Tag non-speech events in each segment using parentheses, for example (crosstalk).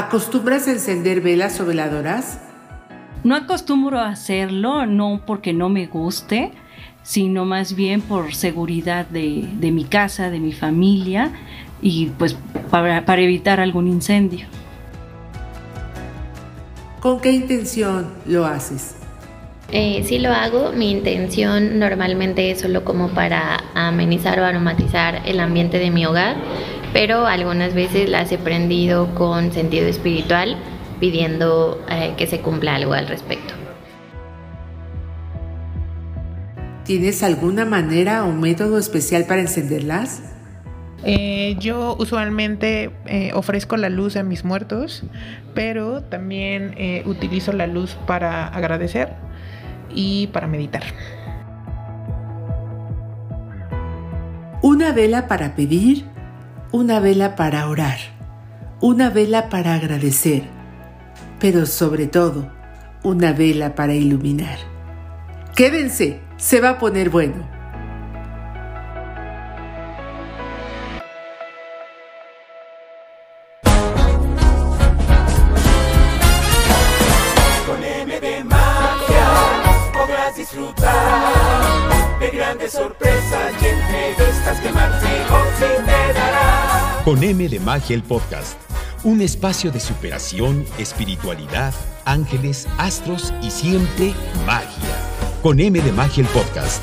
¿Acostumbras a encender velas o veladoras? No acostumbro a hacerlo, no porque no me guste, sino más bien por seguridad de, mi casa, de mi familia y pues para, evitar algún incendio. ¿Con qué intención lo haces? Eh, sí lo hago, mi intención normalmente es solo como para amenizar o aromatizar el ambiente de mi hogar, pero algunas veces las he prendido con sentido espiritual pidiendo eh, que se cumpla algo al respecto. ¿Tienes alguna manera o método especial para encenderlas? Eh, yo usualmente eh, ofrezco la luz a mis muertos, pero también utilizo la luz para agradecer y para meditar. Una vela para pedir, una vela para orar, una vela para agradecer, pero sobre todo, una vela para iluminar. Quédense, se va a poner bueno. Con M de magia el podcast un espacio de superación, espiritualidad, ángeles, astros y siempre magia. Con M de Magia el podcast.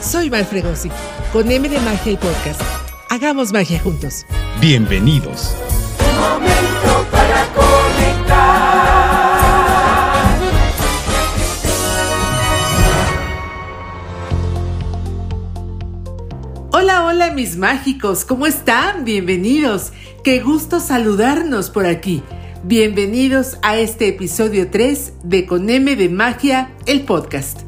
Soy Val Fregosi. Con M de Magia el podcast. Hagamos magia juntos. Bienvenidos. Hola, hola mis mágicos, ¿cómo están? Bienvenidos. Qué gusto saludarnos por aquí. Bienvenidos a este episodio 3 de Con M de Magia, el podcast.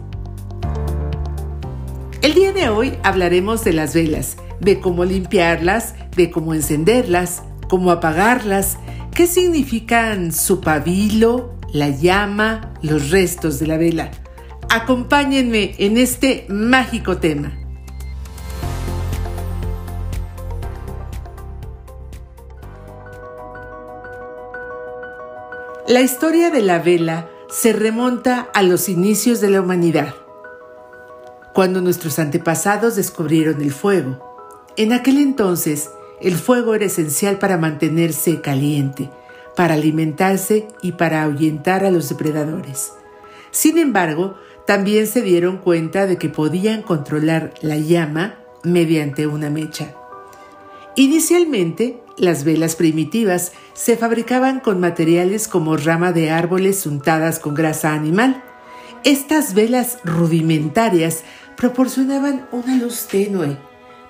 El día de hoy hablaremos de las velas, de cómo limpiarlas, de cómo encenderlas, cómo apagarlas, qué significan su pabilo, la llama, los restos de la vela. Acompáñenme en este mágico tema. La historia de la vela se remonta a los inicios de la humanidad, cuando nuestros antepasados descubrieron el fuego. En aquel entonces, el fuego era esencial para mantenerse caliente, para alimentarse y para ahuyentar a los depredadores. Sin embargo, también se dieron cuenta de que podían controlar la llama mediante una mecha. Inicialmente, las velas primitivas se fabricaban con materiales como rama de árboles untadas con grasa animal. Estas velas rudimentarias proporcionaban una luz tenue,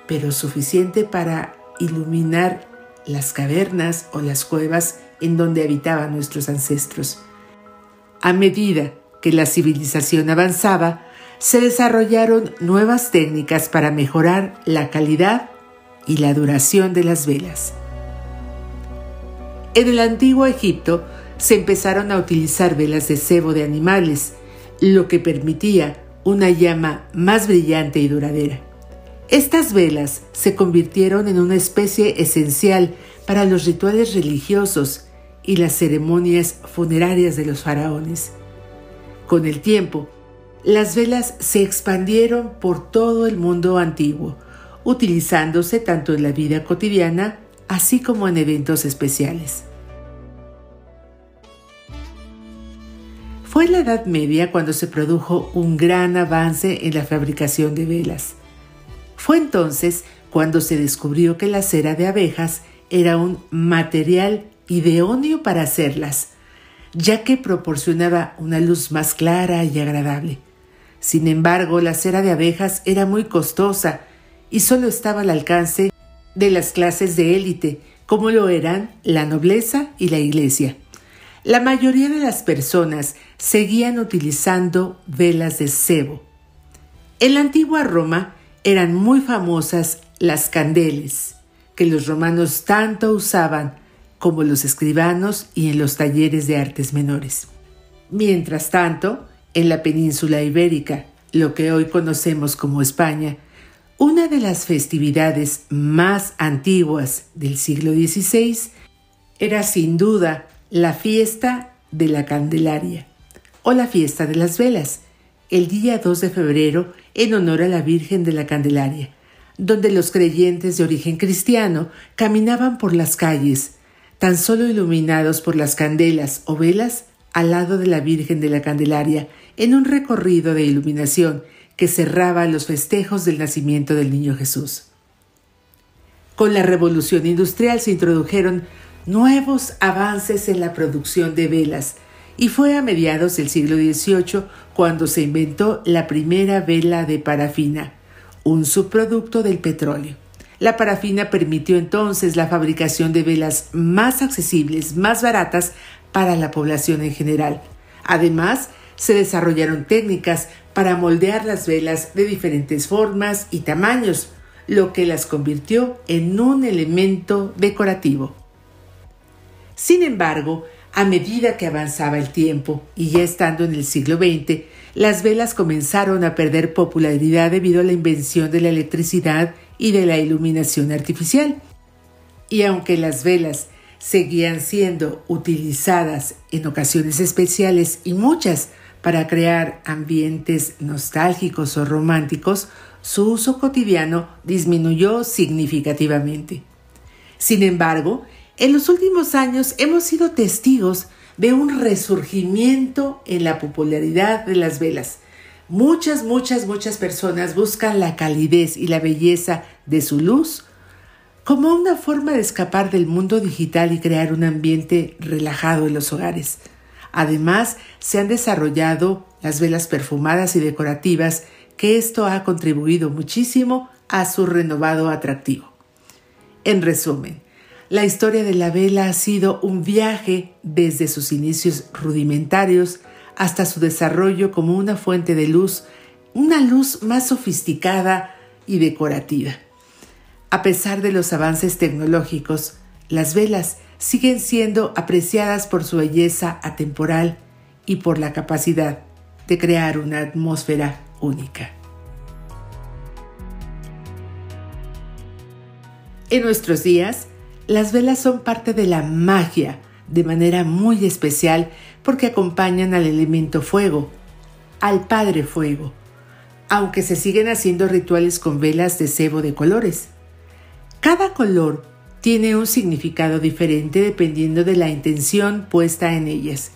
pero suficiente para iluminar las cavernas o las cuevas en donde habitaban nuestros ancestros. A medida que la civilización avanzaba, se desarrollaron nuevas técnicas para mejorar la calidad y la duración de las velas. En el antiguo Egipto se empezaron a utilizar velas de cebo de animales, lo que permitía una llama más brillante y duradera. Estas velas se convirtieron en una especie esencial para los rituales religiosos y las ceremonias funerarias de los faraones. Con el tiempo, las velas se expandieron por todo el mundo antiguo, utilizándose tanto en la vida cotidiana así como en eventos especiales. Fue en la Edad Media cuando se produjo un gran avance en la fabricación de velas. Fue entonces cuando se descubrió que la cera de abejas era un material idóneo para hacerlas, ya que proporcionaba una luz más clara y agradable. Sin embargo, la cera de abejas era muy costosa y solo estaba al alcance de las clases de élite, como lo eran la nobleza y la iglesia. La mayoría de las personas seguían utilizando velas de cebo. En la antigua Roma eran muy famosas las candeles, que los romanos tanto usaban como los escribanos y en los talleres de artes menores. Mientras tanto, en la península ibérica, lo que hoy conocemos como España, una de las festividades más antiguas del siglo XVI era sin duda la fiesta de la Candelaria o la fiesta de las velas, el día 2 de febrero en honor a la Virgen de la Candelaria, donde los creyentes de origen cristiano caminaban por las calles, tan solo iluminados por las candelas o velas al lado de la Virgen de la Candelaria, en un recorrido de iluminación que cerraba los festejos del nacimiento del Niño Jesús. Con la revolución industrial se introdujeron nuevos avances en la producción de velas, y fue a mediados del siglo XVIII cuando se inventó la primera vela de parafina, un subproducto del petróleo. La parafina permitió entonces la fabricación de velas más accesibles, más baratas para la población en general. Además, se desarrollaron técnicas para moldear las velas de diferentes formas y tamaños, lo que las convirtió en un elemento decorativo. Sin embargo, a medida que avanzaba el tiempo y ya estando en el siglo XX, las velas comenzaron a perder popularidad debido a la invención de la electricidad y de la iluminación artificial. Y aunque las velas seguían siendo utilizadas en ocasiones especiales y muchas para crear ambientes nostálgicos o románticos, su uso cotidiano disminuyó significativamente. Sin embargo, en los últimos años hemos sido testigos de un resurgimiento en la popularidad de las velas. Muchas, muchas, muchas personas buscan la calidez y la belleza de su luz como una forma de escapar del mundo digital y crear un ambiente relajado en los hogares. Además, se han desarrollado las velas perfumadas y decorativas, que esto ha contribuido muchísimo a su renovado atractivo. En resumen, la historia de la vela ha sido un viaje desde sus inicios rudimentarios hasta su desarrollo como una fuente de luz, una luz más sofisticada y decorativa. A pesar de los avances tecnológicos, las velas siguen siendo apreciadas por su belleza atemporal y por la capacidad de crear una atmósfera única. En nuestros días, las velas son parte de la magia de manera muy especial porque acompañan al elemento fuego, al Padre Fuego, aunque se siguen haciendo rituales con velas de cebo de colores. Cada color tiene un significado diferente dependiendo de la intención puesta en ellas.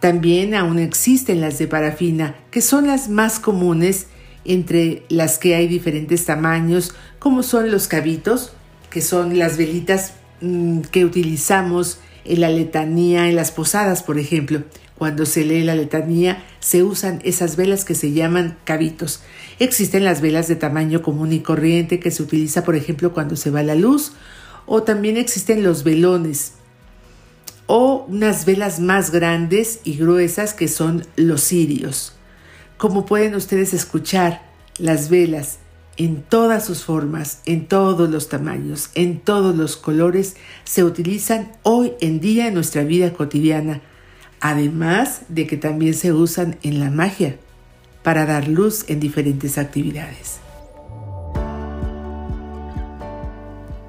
También aún existen las de parafina, que son las más comunes entre las que hay diferentes tamaños, como son los cabitos, que son las velitas Mm, que utilizamos en la letanía, en las posadas, por ejemplo. Cuando se lee la letanía, se usan esas velas que se llaman cabitos. Existen las velas de tamaño común y corriente que se utiliza, por ejemplo, cuando se va la luz, o también existen los velones, o unas velas más grandes y gruesas que son los cirios. Como pueden ustedes escuchar, las velas en todas sus formas, en todos los tamaños, en todos los colores, se utilizan hoy en día en nuestra vida cotidiana, además de que también se usan en la magia para dar luz en diferentes actividades.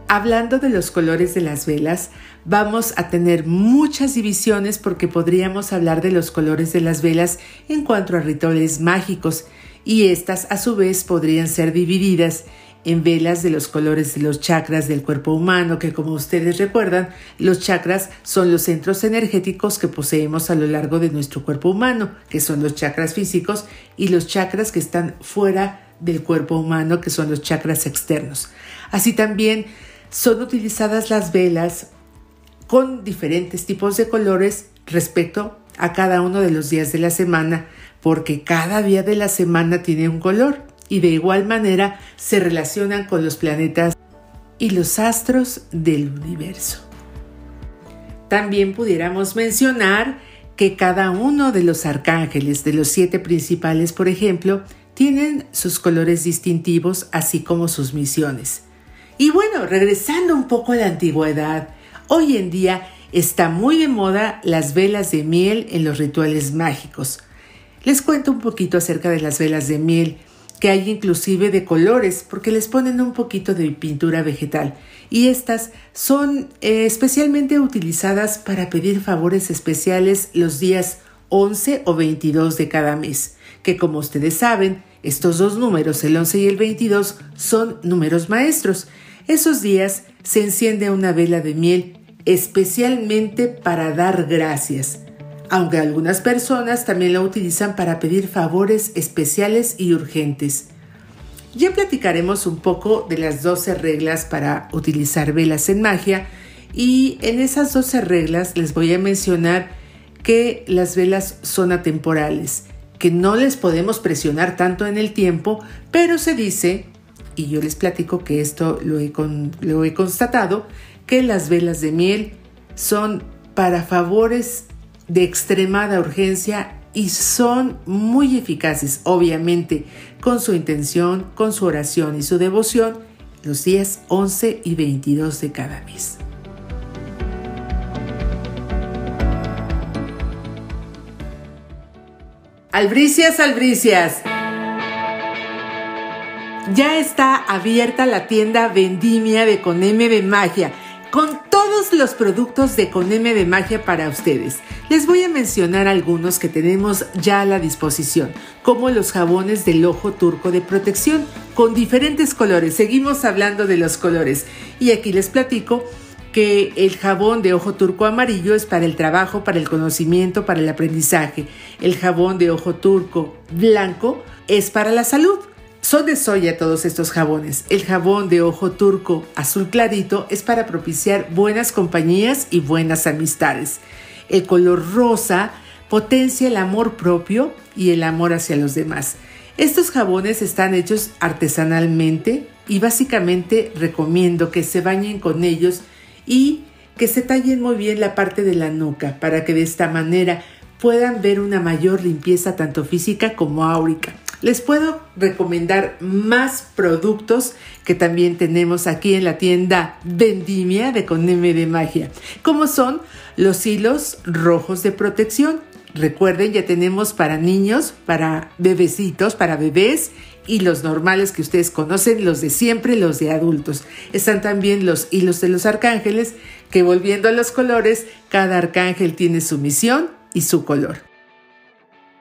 Hablando de los colores de las velas, vamos a tener muchas divisiones porque podríamos hablar de los colores de las velas en cuanto a rituales mágicos y estas a su vez podrían ser divididas en velas de los colores de los chakras del cuerpo humano, que como ustedes recuerdan, los chakras son los centros energéticos que poseemos a lo largo de nuestro cuerpo humano, que son los chakras físicos, y los chakras que están fuera del cuerpo humano, que son los chakras externos. Así también son utilizadas las velas con diferentes tipos de colores respecto a cada uno de los días de la semana, porque cada día de la semana tiene un color y de igual manera se relacionan con los planetas y los astros del universo. También pudiéramos mencionar que cada uno de los arcángeles, de los siete principales, por ejemplo, tienen sus colores distintivos, así como sus misiones. Y bueno, regresando un poco a la antigüedad, hoy en día está muy de moda las velas de miel en los rituales mágicos. Les cuento un poquito acerca de las velas de miel. que hay inclusive de colores porque les ponen un poquito de pintura vegetal y estas son eh, especialmente utilizadas para pedir favores especiales los días 11 o 22 de cada mes, que como ustedes saben, estos dos números, el 11 y el 22, son números maestros. Esos días se enciende una vela de miel especialmente para dar gracias, aunque algunas personas también la utilizan para pedir favores especiales y urgentes. Ya platicaremos un poco de las 12 reglas para utilizar velas en magia y en esas 12 reglas les voy a mencionar que las velas son atemporales, que no les podemos presionar tanto en el tiempo, pero se dice, y yo les platico que esto lo he, lo he constatado, que las velas de miel son para favores de extremada urgencia y son muy eficaces, obviamente, con su intención, con su oración y su devoción, los días 11 y 22 de cada mes. Albricias, albricias. Ya está abierta la tienda Vendimia de Coneme de Magia con todos los productos de Coneme de Magia para ustedes. Les voy a mencionar algunos que tenemos ya a la disposición, como los jabones del ojo turco de protección, con diferentes colores. Seguimos hablando de los colores. Y aquí les platico que el jabón de ojo turco amarillo es para el trabajo, para el conocimiento, para el aprendizaje. El jabón de ojo turco blanco es para la salud. Son de soya todos estos jabones. El jabón de ojo turco azul clarito es para propiciar buenas compañías y buenas amistades. El color rosa potencia el amor propio y el amor hacia los demás. Estos jabones están hechos artesanalmente y básicamente recomiendo que se bañen con ellos y que se tallen muy bien la parte de la nuca para que de esta manera puedan ver una mayor limpieza tanto física como áurica. Les puedo recomendar más productos que también tenemos aquí en la tienda Vendimia de Coneme de Magia, como son los hilos rojos de protección. Recuerden, ya tenemos para niños, para bebecitos, para bebés y los normales que ustedes conocen, los de siempre, los de adultos. Están también los hilos de los arcángeles, que volviendo a los colores, cada arcángel tiene su misión y su color.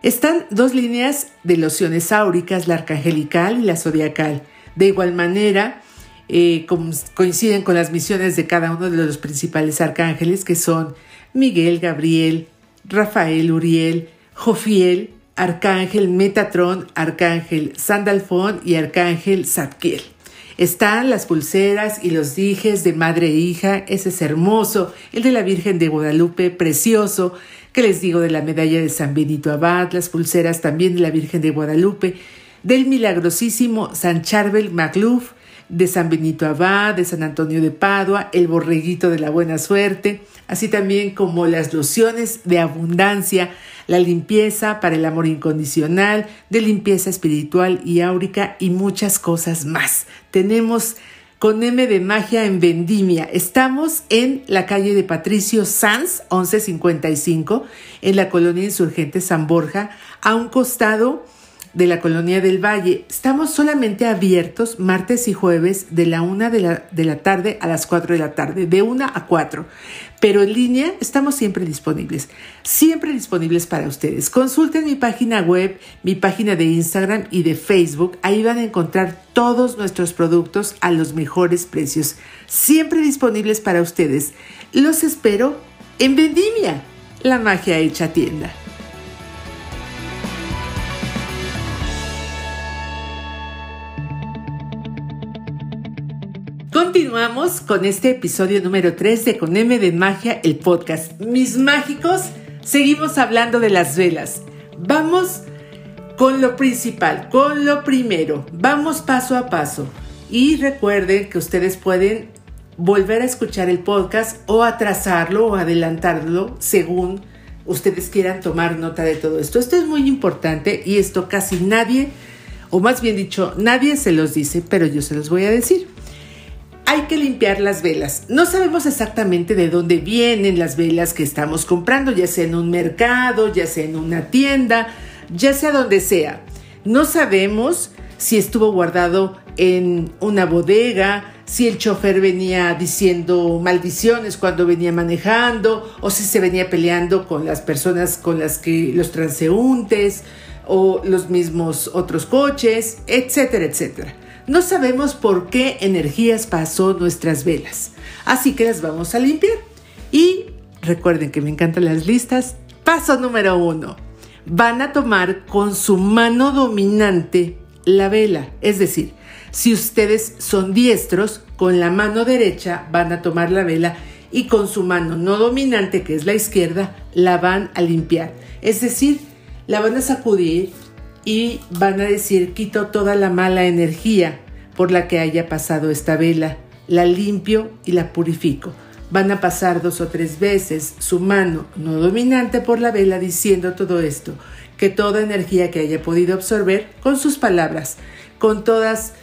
Están dos líneas de lociones áuricas, la arcangelical y la zodiacal. De igual manera, eh, coinciden con las misiones de cada uno de los principales arcángeles, que son Miguel, Gabriel, Rafael, Uriel, Jofiel, Arcángel Metatron, Arcángel Sandalfón y Arcángel Zadkiel. Están las pulseras y los dijes de madre e hija, ese es hermoso, el de la Virgen de Guadalupe, precioso, que les digo de la medalla de San Benito Abad, las pulseras también de la Virgen de Guadalupe, del milagrosísimo San Charbel Magluf, de San Benito Abad, de San Antonio de Padua, el borreguito de la buena suerte, así también como las lociones de abundancia, la limpieza para el amor incondicional, de limpieza espiritual y áurica y muchas cosas más. Tenemos con M de Magia en Vendimia. Estamos en la calle de Patricio Sanz, 1155, en la colonia insurgente San Borja, a un costado de la colonia del Valle. Estamos solamente abiertos martes y jueves de la una de la, de la tarde a las 4 de la tarde, de una a 4. Pero en línea estamos siempre disponibles, siempre disponibles para ustedes. Consulten mi página web, mi página de Instagram y de Facebook. Ahí van a encontrar todos nuestros productos a los mejores precios, siempre disponibles para ustedes. Los espero en Vendimia, la magia hecha tienda. Continuamos con este episodio número 3 de Con M de Magia, el podcast. Mis mágicos, seguimos hablando de las velas. Vamos con lo principal, con lo primero. Vamos paso a paso. Y recuerden que ustedes pueden volver a escuchar el podcast o atrasarlo o adelantarlo según ustedes quieran tomar nota de todo esto. Esto es muy importante y esto casi nadie, o más bien dicho, nadie se los dice, pero yo se los voy a decir hay que limpiar las velas. No sabemos exactamente de dónde vienen las velas que estamos comprando, ya sea en un mercado, ya sea en una tienda, ya sea donde sea. No sabemos si estuvo guardado en una bodega, si el chofer venía diciendo maldiciones cuando venía manejando, o si se venía peleando con las personas con las que los transeúntes o los mismos otros coches, etcétera, etcétera. No sabemos por qué energías pasó nuestras velas, así que las vamos a limpiar. Y recuerden que me encantan las listas. Paso número uno. Van a tomar con su mano dominante la vela, es decir, si ustedes son diestros, con la mano derecha van a tomar la vela y con su mano no dominante, que es la izquierda, la van a limpiar. Es decir, la van a sacudir y van a decir, quito toda la mala energía por la que haya pasado esta vela, la limpio y la purifico. Van a pasar dos o tres veces su mano no dominante por la vela diciendo todo esto, que toda energía que haya podido absorber con sus palabras, con todas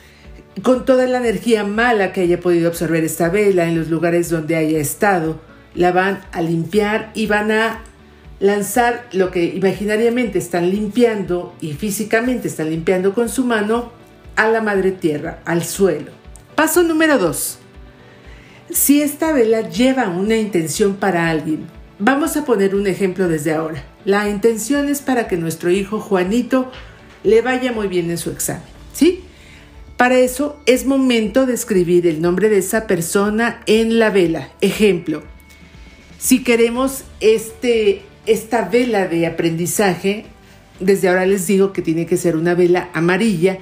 con toda la energía mala que haya podido absorber esta vela en los lugares donde haya estado, la van a limpiar y van a lanzar lo que imaginariamente están limpiando y físicamente están limpiando con su mano a la madre tierra, al suelo. Paso número 2. Si esta vela lleva una intención para alguien, vamos a poner un ejemplo desde ahora. La intención es para que nuestro hijo Juanito le vaya muy bien en su examen, ¿sí? Para eso es momento de escribir el nombre de esa persona en la vela. Ejemplo, si queremos este, esta vela de aprendizaje, desde ahora les digo que tiene que ser una vela amarilla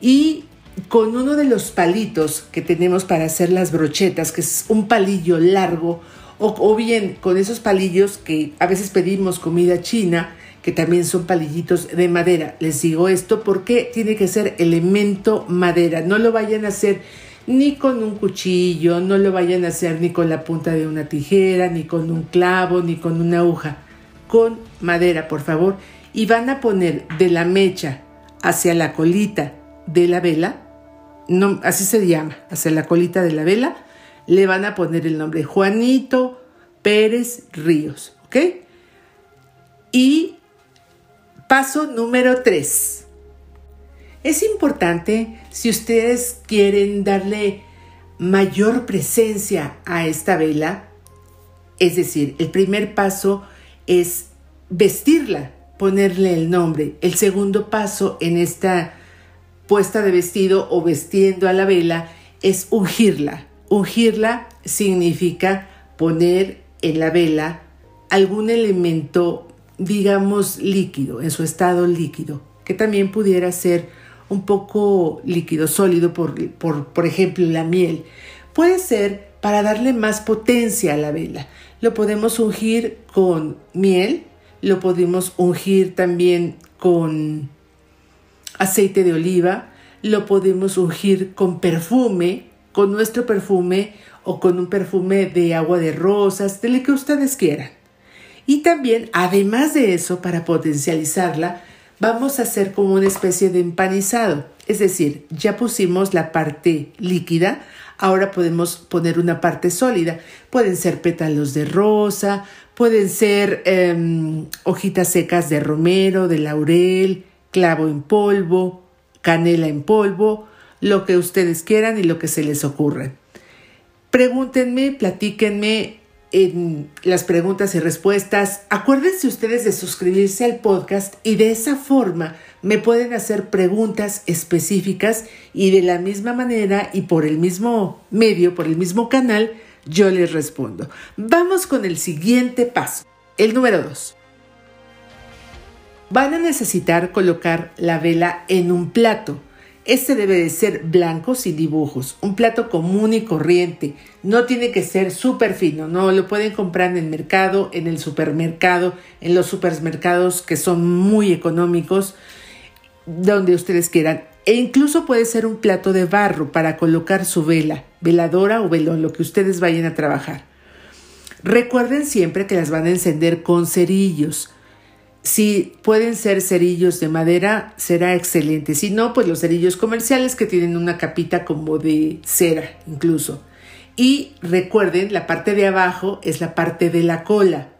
y con uno de los palitos que tenemos para hacer las brochetas, que es un palillo largo, o, bien con esos palillos que a veces pedimos comida china, que también son palillitos de madera. Les digo esto porque tiene que ser elemento madera. No lo vayan a hacer ni con un cuchillo, no lo vayan a hacer ni con la punta de una tijera, ni con un clavo, ni con una aguja. Con madera, por favor. Y van a poner de la mecha hacia la colita de la vela, no, así se llama, hacia la colita de la vela, le van a poner el nombre Juanito Pérez Ríos, ¿ok? Y Paso número 3. Es importante si ustedes quieren darle mayor presencia a esta vela, es decir, el primer paso es vestirla, ponerle el nombre. El segundo paso en esta puesta de vestido o vestiendo a la vela es ungirla. Ungirla significa poner en la vela algún elemento digamos, líquido, en su estado líquido, que también pudiera ser un poco líquido, sólido, por, por, por ejemplo, la miel. Puede ser para darle más potencia a la vela. Lo podemos ungir con miel, lo podemos ungir también con aceite de oliva, lo podemos ungir con perfume, con nuestro perfume o con un perfume de agua de rosas, de lo que ustedes quieran. Y también, además de eso, para potencializarla, vamos a hacer como una especie de empanizado. Es decir, ya pusimos la parte líquida, ahora podemos poner una parte sólida. Pueden ser pétalos de rosa, pueden ser em, hojitas secas de romero, de laurel, clavo en polvo, canela en polvo, lo que ustedes quieran y lo que se les ocurra. Pregúntenme, platíquenme en las preguntas y respuestas. Acuérdense ustedes de suscribirse al podcast y de esa forma me pueden hacer preguntas específicas y de la misma manera y por el mismo medio, por el mismo canal, yo les respondo. Vamos con el siguiente paso, el número 2. Van a necesitar colocar la vela en un plato este debe de ser blanco sin dibujos, un plato común y corriente. No tiene que ser súper fino, no lo pueden comprar en el mercado, en el supermercado, en los supermercados que son muy económicos, donde ustedes quieran. E incluso puede ser un plato de barro para colocar su vela, veladora o velón, lo que ustedes vayan a trabajar. Recuerden siempre que las van a encender con cerillos. Si pueden ser cerillos de madera, será excelente. Si no, pues los cerillos comerciales que tienen una capita como de cera incluso. Y recuerden, la parte de abajo es la parte de la cola.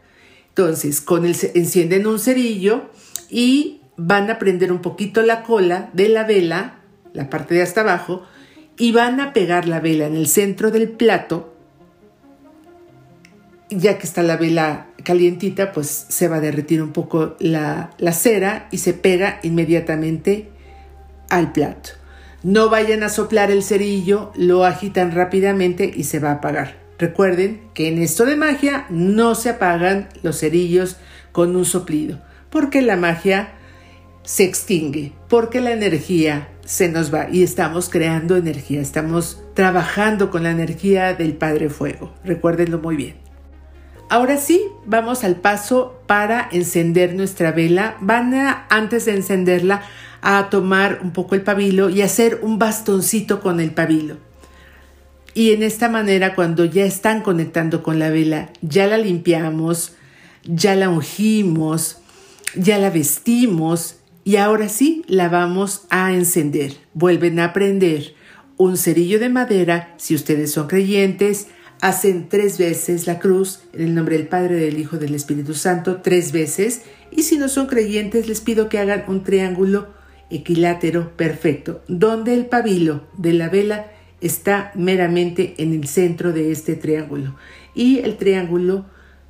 Entonces, con el, encienden un cerillo y van a prender un poquito la cola de la vela la parte de hasta abajo, y van a pegar la vela en el centro del plato. Ya que está la vela calientita, pues se va a derretir un poco la, la cera y se pega inmediatamente al plato. No vayan a soplar el cerillo, lo agitan rápidamente y se va a apagar. Recuerden que en esto de magia no se apagan los cerillos con un soplido, porque la magia se extingue, porque la energía se nos va y estamos creando energía, estamos trabajando con la energía del Padre Fuego. Recuérdenlo muy bien. Ahora sí, vamos al paso para encender nuestra vela. Van a, antes de encenderla, a tomar un poco el pabilo y hacer un bastoncito con el pabilo. Y en esta manera, cuando ya están conectando con la vela, ya la limpiamos, ya la ungimos, ya la vestimos y ahora sí la vamos a encender. Vuelven a prender un cerillo de madera, si ustedes son creyentes, hacen tres veces la cruz en el nombre del Padre, del Hijo, del Espíritu Santo, tres veces. Y si no son creyentes, les pido que hagan un triángulo equilátero perfecto, donde el pabilo de la vela está meramente en el centro de este triángulo. Y el triángulo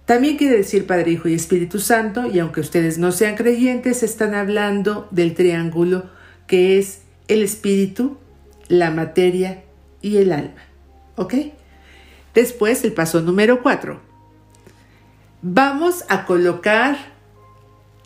también quiere decir Padre, Hijo y Espíritu Santo, y aunque ustedes no sean creyentes, están hablando del triángulo que es el espíritu, la materia y el alma. ¿Ok? Después, el paso número 4. Vamos a colocar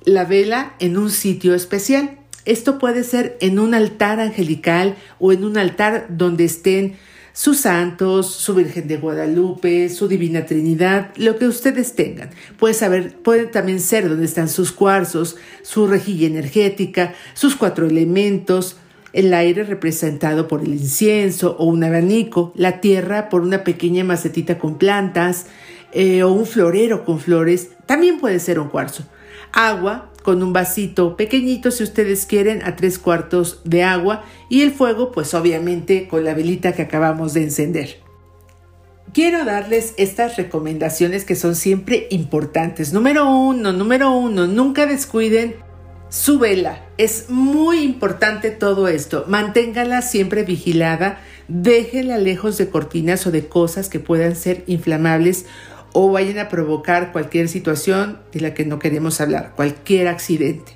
la vela en un sitio especial. Esto puede ser en un altar angelical o en un altar donde estén sus santos, su Virgen de Guadalupe, su Divina Trinidad, lo que ustedes tengan. Puede, puede también ser donde están sus cuarzos, su rejilla energética, sus cuatro elementos, el aire representado por el incienso o un abanico, la tierra por una pequeña macetita con plantas eh, o un florero con flores, también puede ser un cuarzo. Agua con un vasito pequeñito si ustedes quieren a tres cuartos de agua y el fuego pues obviamente con la velita que acabamos de encender. Quiero darles estas recomendaciones que son siempre importantes. Número uno, número uno, nunca descuiden su vela. Es muy importante todo esto. Manténgala siempre vigilada. Déjenla lejos de cortinas o de cosas que puedan ser inflamables o vayan a provocar cualquier situación de la que no queremos hablar, cualquier accidente.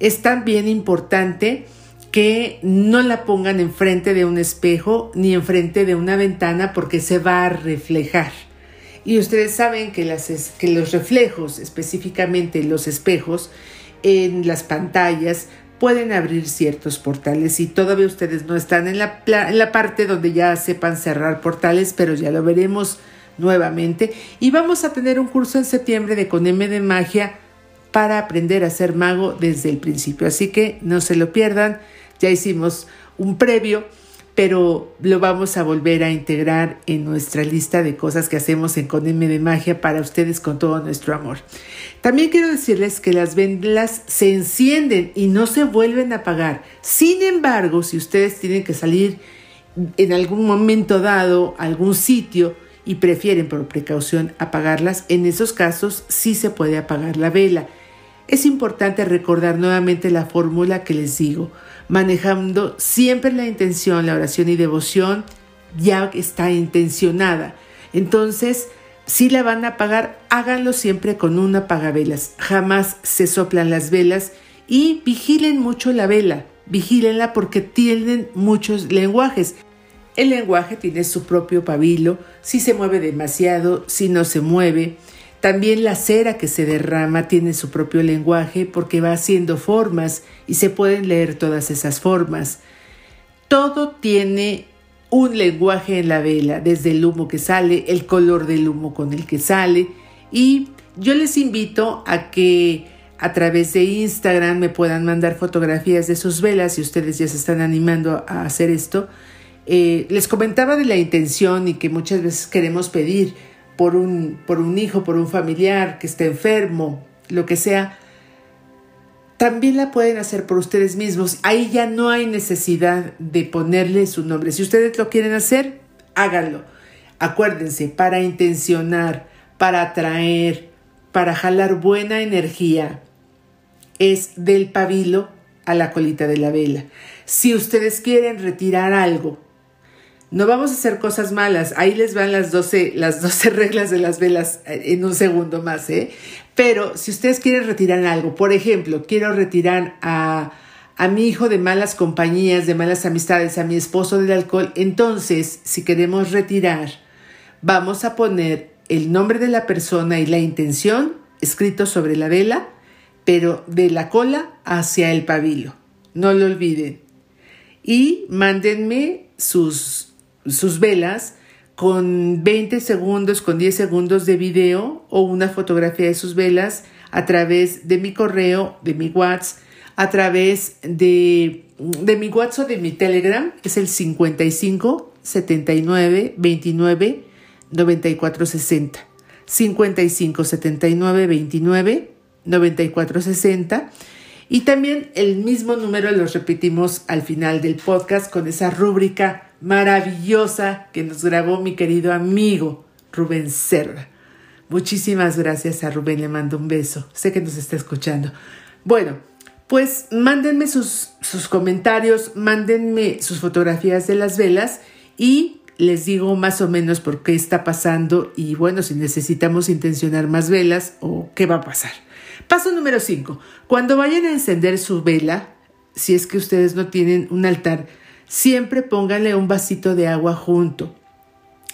Es también importante que no la pongan enfrente de un espejo ni enfrente de una ventana porque se va a reflejar. Y ustedes saben que, las, que los reflejos, específicamente los espejos, en las pantallas pueden abrir ciertos portales y todavía ustedes no están en la, en la parte donde ya sepan cerrar portales, pero ya lo veremos nuevamente y vamos a tener un curso en septiembre de Con M de Magia para aprender a ser mago desde el principio. Así que no se lo pierdan, ya hicimos un previo, pero lo vamos a volver a integrar en nuestra lista de cosas que hacemos en Con M de Magia para ustedes con todo nuestro amor. También quiero decirles que las velas se encienden y no se vuelven a apagar. Sin embargo, si ustedes tienen que salir en algún momento dado a algún sitio, y prefieren por precaución apagarlas, en esos casos sí se puede apagar la vela. Es importante recordar nuevamente la fórmula que les digo, manejando siempre la intención, la oración y devoción ya está intencionada. Entonces, si la van a apagar, háganlo siempre con una apagavelas. Jamás se soplan las velas y vigilen mucho la vela. Vigílenla porque tienen muchos lenguajes. El lenguaje tiene su propio pabilo, si se mueve demasiado, si no se mueve. También la cera que se derrama tiene su propio lenguaje porque va haciendo formas y se pueden leer todas esas formas. Todo tiene un lenguaje en la vela, desde el humo que sale, el color del humo con el que sale. Y yo les invito a que a través de Instagram me puedan mandar fotografías de sus velas si ustedes ya se están animando a hacer esto eh, les comentaba de la intención y que muchas veces queremos pedir por un, por un hijo, por un familiar que esté enfermo, lo que sea. También la pueden hacer por ustedes mismos. Ahí ya no hay necesidad de ponerle su nombre. Si ustedes lo quieren hacer, háganlo. Acuérdense, para intencionar, para atraer, para jalar buena energía, es del pabilo a la colita de la vela. Si ustedes quieren retirar algo, no vamos a hacer cosas malas. Ahí les van las 12, las 12 (laughs) reglas de las velas eh, en un segundo más, ¿eh? Pero si ustedes quieren retirar algo, por ejemplo, quiero retirar a, a mi hijo de malas compañías, de malas amistades, a mi esposo del alcohol, entonces, si queremos retirar, vamos a poner el nombre de la persona y la intención escrito sobre la vela, pero de la cola hacia el pabilo. No lo olviden. Y mándenme sus, sus velas con 20 segundos, con 10 segundos de video o una fotografía de sus velas a través de mi correo, de mi WhatsApp, a través de, de mi WhatsApp o de mi Telegram, es el 55 79 29 94 60. 55 79 29 94 60. Y también el mismo número los repetimos al final del podcast con esa rúbrica maravillosa que nos grabó mi querido amigo Rubén Serra. Muchísimas gracias a Rubén, le mando un beso. Sé que nos está escuchando. Bueno, pues mándenme sus, sus comentarios, mándenme sus fotografías de las velas y les digo más o menos por qué está pasando y bueno, si necesitamos intencionar más velas o qué va a pasar. Paso número 5. Cuando vayan a encender su vela, si es que ustedes no tienen un altar, siempre pónganle un vasito de agua junto.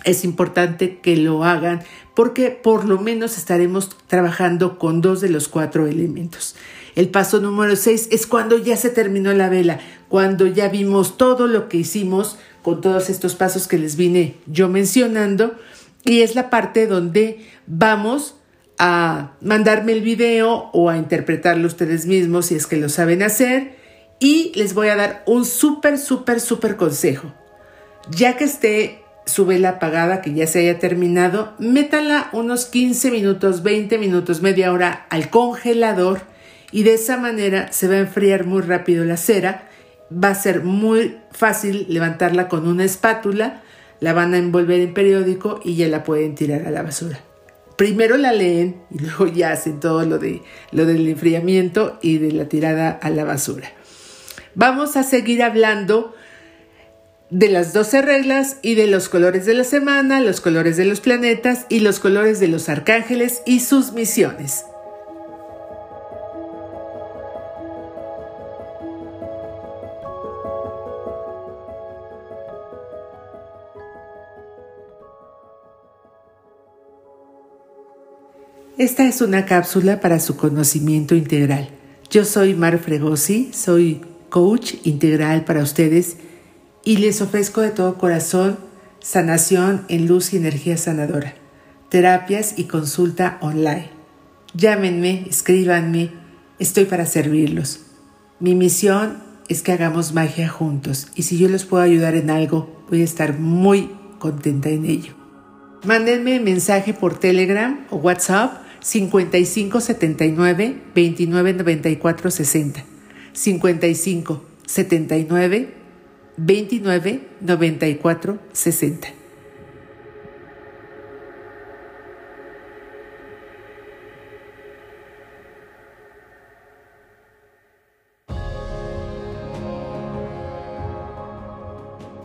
Es importante que lo hagan porque por lo menos estaremos trabajando con dos de los cuatro elementos. El paso número seis es cuando ya se terminó la vela, cuando ya vimos todo lo que hicimos con todos estos pasos que les vine yo mencionando y es la parte donde vamos a mandarme el video o a interpretarlo ustedes mismos si es que lo saben hacer y les voy a dar un súper, súper, súper consejo. Ya que esté su vela apagada, que ya se haya terminado, métala unos 15 minutos, 20 minutos, media hora al congelador y de esa manera se va a enfriar muy rápido la cera. Va a ser muy fácil levantarla con una espátula, la van a envolver en periódico y ya la pueden tirar a la basura. Primero la leen y luego ya hacen todo lo, de, lo del enfriamiento y de la tirada a la basura. Vamos a seguir hablando de las 12 reglas y de los colores de la semana, los colores de los planetas y los colores de los arcángeles y sus misiones. Esta es una cápsula para su conocimiento integral. Yo soy Mar Fregosi, soy coach integral para ustedes y les ofrezco de todo corazón sanación en luz y energía sanadora, terapias y consulta online. Llámenme, escríbanme, estoy para servirlos. Mi misión es que hagamos magia juntos y si yo les puedo ayudar en algo, voy a estar muy contenta en ello. Mándenme mensaje por Telegram o WhatsApp 5579 2994 60. 55 79 29 94 60.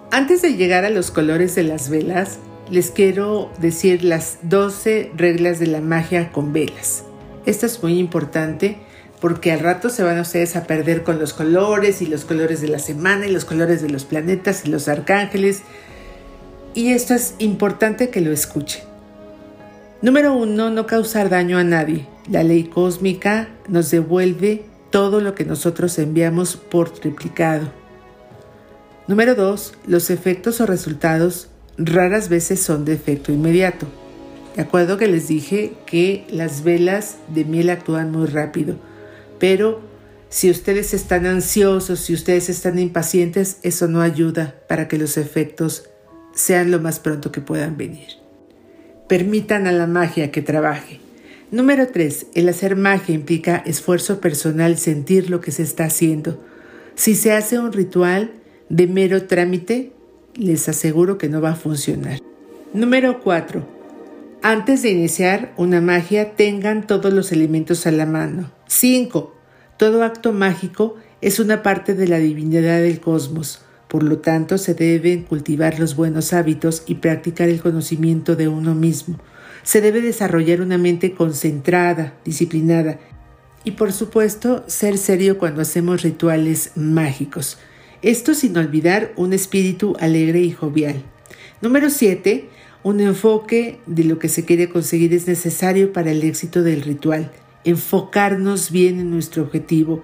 Antes de llegar a los colores de las velas, les quiero decir las 12 reglas de la magia con velas. Esto es muy importante porque al rato se van ustedes a perder con los colores y los colores de la semana y los colores de los planetas y los arcángeles. Y esto es importante que lo escuchen. Número uno, no causar daño a nadie. La ley cósmica nos devuelve todo lo que nosotros enviamos por triplicado. Número dos, los efectos o resultados raras veces son de efecto inmediato. De acuerdo que les dije que las velas de miel actúan muy rápido pero si ustedes están ansiosos, si ustedes están impacientes, eso no ayuda para que los efectos sean lo más pronto que puedan venir. Permitan a la magia que trabaje. Número 3. El hacer magia implica esfuerzo personal, sentir lo que se está haciendo. Si se hace un ritual de mero trámite, les aseguro que no va a funcionar. Número 4. Antes de iniciar una magia, tengan todos los elementos a la mano. 5. Todo acto mágico es una parte de la divinidad del cosmos. Por lo tanto, se deben cultivar los buenos hábitos y practicar el conocimiento de uno mismo. Se debe desarrollar una mente concentrada, disciplinada y por supuesto ser serio cuando hacemos rituales mágicos. Esto sin olvidar un espíritu alegre y jovial. Número 7. Un enfoque de lo que se quiere conseguir es necesario para el éxito del ritual. Enfocarnos bien en nuestro objetivo.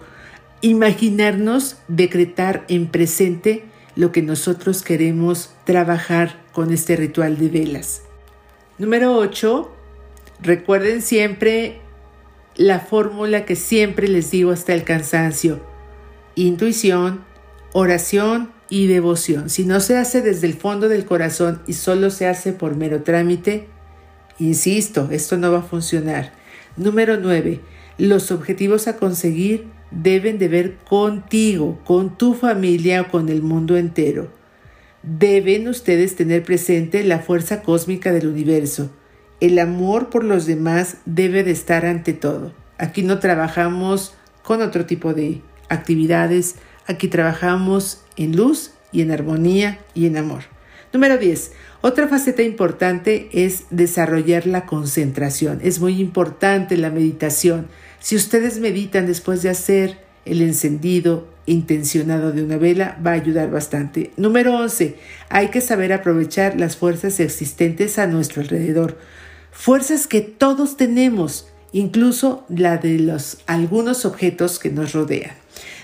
Imaginarnos decretar en presente lo que nosotros queremos trabajar con este ritual de velas. Número 8. Recuerden siempre la fórmula que siempre les digo hasta el cansancio. Intuición, oración y devoción. Si no se hace desde el fondo del corazón y solo se hace por mero trámite, insisto, esto no va a funcionar. Número 9. Los objetivos a conseguir deben de ver contigo, con tu familia o con el mundo entero. Deben ustedes tener presente la fuerza cósmica del universo. El amor por los demás debe de estar ante todo. Aquí no trabajamos con otro tipo de actividades, aquí trabajamos en luz y en armonía y en amor. Número 10. Otra faceta importante es desarrollar la concentración. Es muy importante la meditación. Si ustedes meditan después de hacer el encendido intencionado de una vela, va a ayudar bastante. Número 11. Hay que saber aprovechar las fuerzas existentes a nuestro alrededor. Fuerzas que todos tenemos, incluso la de los algunos objetos que nos rodean.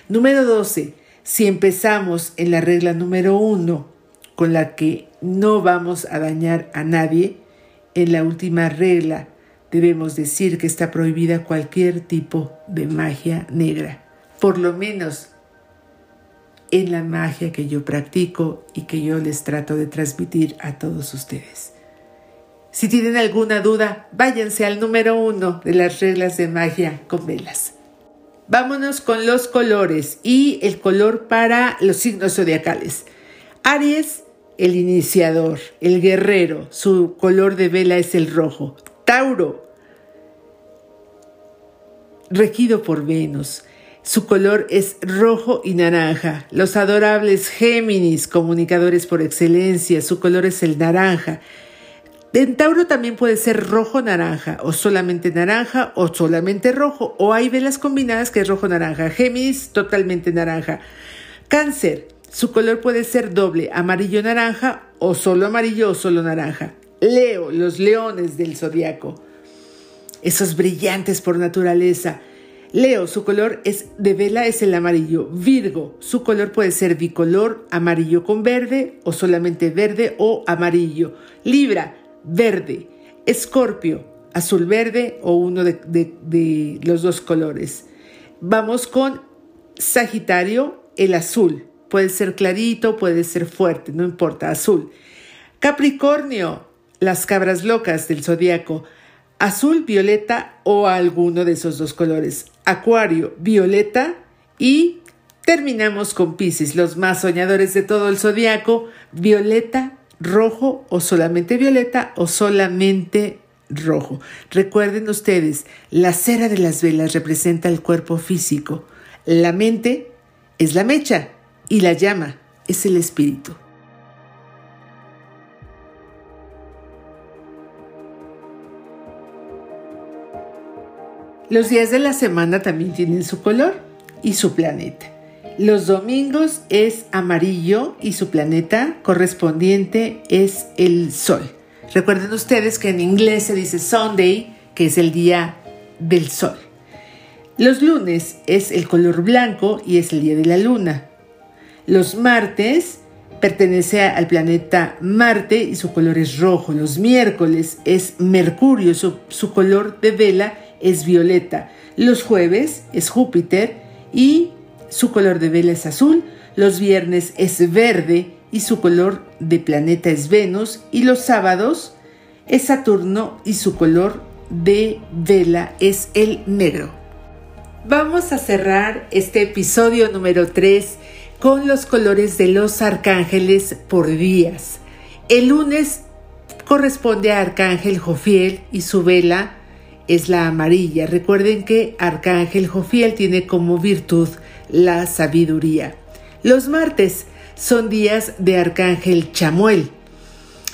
Número 12. Si empezamos en la regla número 1, con la que no vamos a dañar a nadie, en la última regla debemos decir que está prohibida cualquier tipo de magia negra, por lo menos en la magia que yo practico y que yo les trato de transmitir a todos ustedes. Si tienen alguna duda, váyanse al número uno de las reglas de magia con velas. Vámonos con los colores y el color para los signos zodiacales. Aries, el iniciador, el guerrero, su color de vela es el rojo. Tauro, regido por Venus. Su color es rojo y naranja. Los adorables Géminis, comunicadores por excelencia, su color es el naranja. En Tauro también puede ser rojo-naranja, o solamente naranja, o solamente rojo, o hay velas combinadas que es rojo-naranja. Géminis, totalmente naranja. Cáncer, su color puede ser doble, amarillo-naranja, o solo amarillo o solo naranja. Leo, los leones del zodiaco. Esos brillantes por naturaleza. Leo, su color es de vela es el amarillo. Virgo, su color puede ser bicolor, amarillo con verde o solamente verde o amarillo. Libra, verde. Escorpio, azul verde o uno de, los dos colores. Vamos con Sagitario, el azul. Puede ser clarito, puede ser fuerte, no importa, azul. Capricornio, las cabras locas del zodiaco, azul, violeta o alguno de esos dos colores. Acuario, violeta y terminamos con Pisces, los más soñadores de todo el zodiaco, violeta, rojo o solamente violeta o solamente rojo. Recuerden ustedes, la cera de las velas representa el cuerpo físico, la mente es la mecha y la llama es el espíritu. Los días de la semana también tienen su color y su planeta. Los domingos es amarillo y su planeta correspondiente es el sol. Recuerden ustedes que en inglés se dice Sunday, que es el día del sol. Los lunes es el color blanco y es el día de la luna. Los martes pertenece al planeta Marte y su color es rojo. Los miércoles es Mercurio, su, su color de vela es violeta. Los jueves es Júpiter y su color de vela es azul. Los viernes es verde y su color de planeta es Venus. Y los sábados es Saturno y su color de vela es el negro. Vamos a cerrar este episodio número 3 con los colores de los arcángeles por días. El lunes corresponde a Arcángel Jofiel y su vela es la amarilla. Recuerden que Arcángel Jofiel tiene como virtud la sabiduría. Los martes son días de Arcángel Chamuel.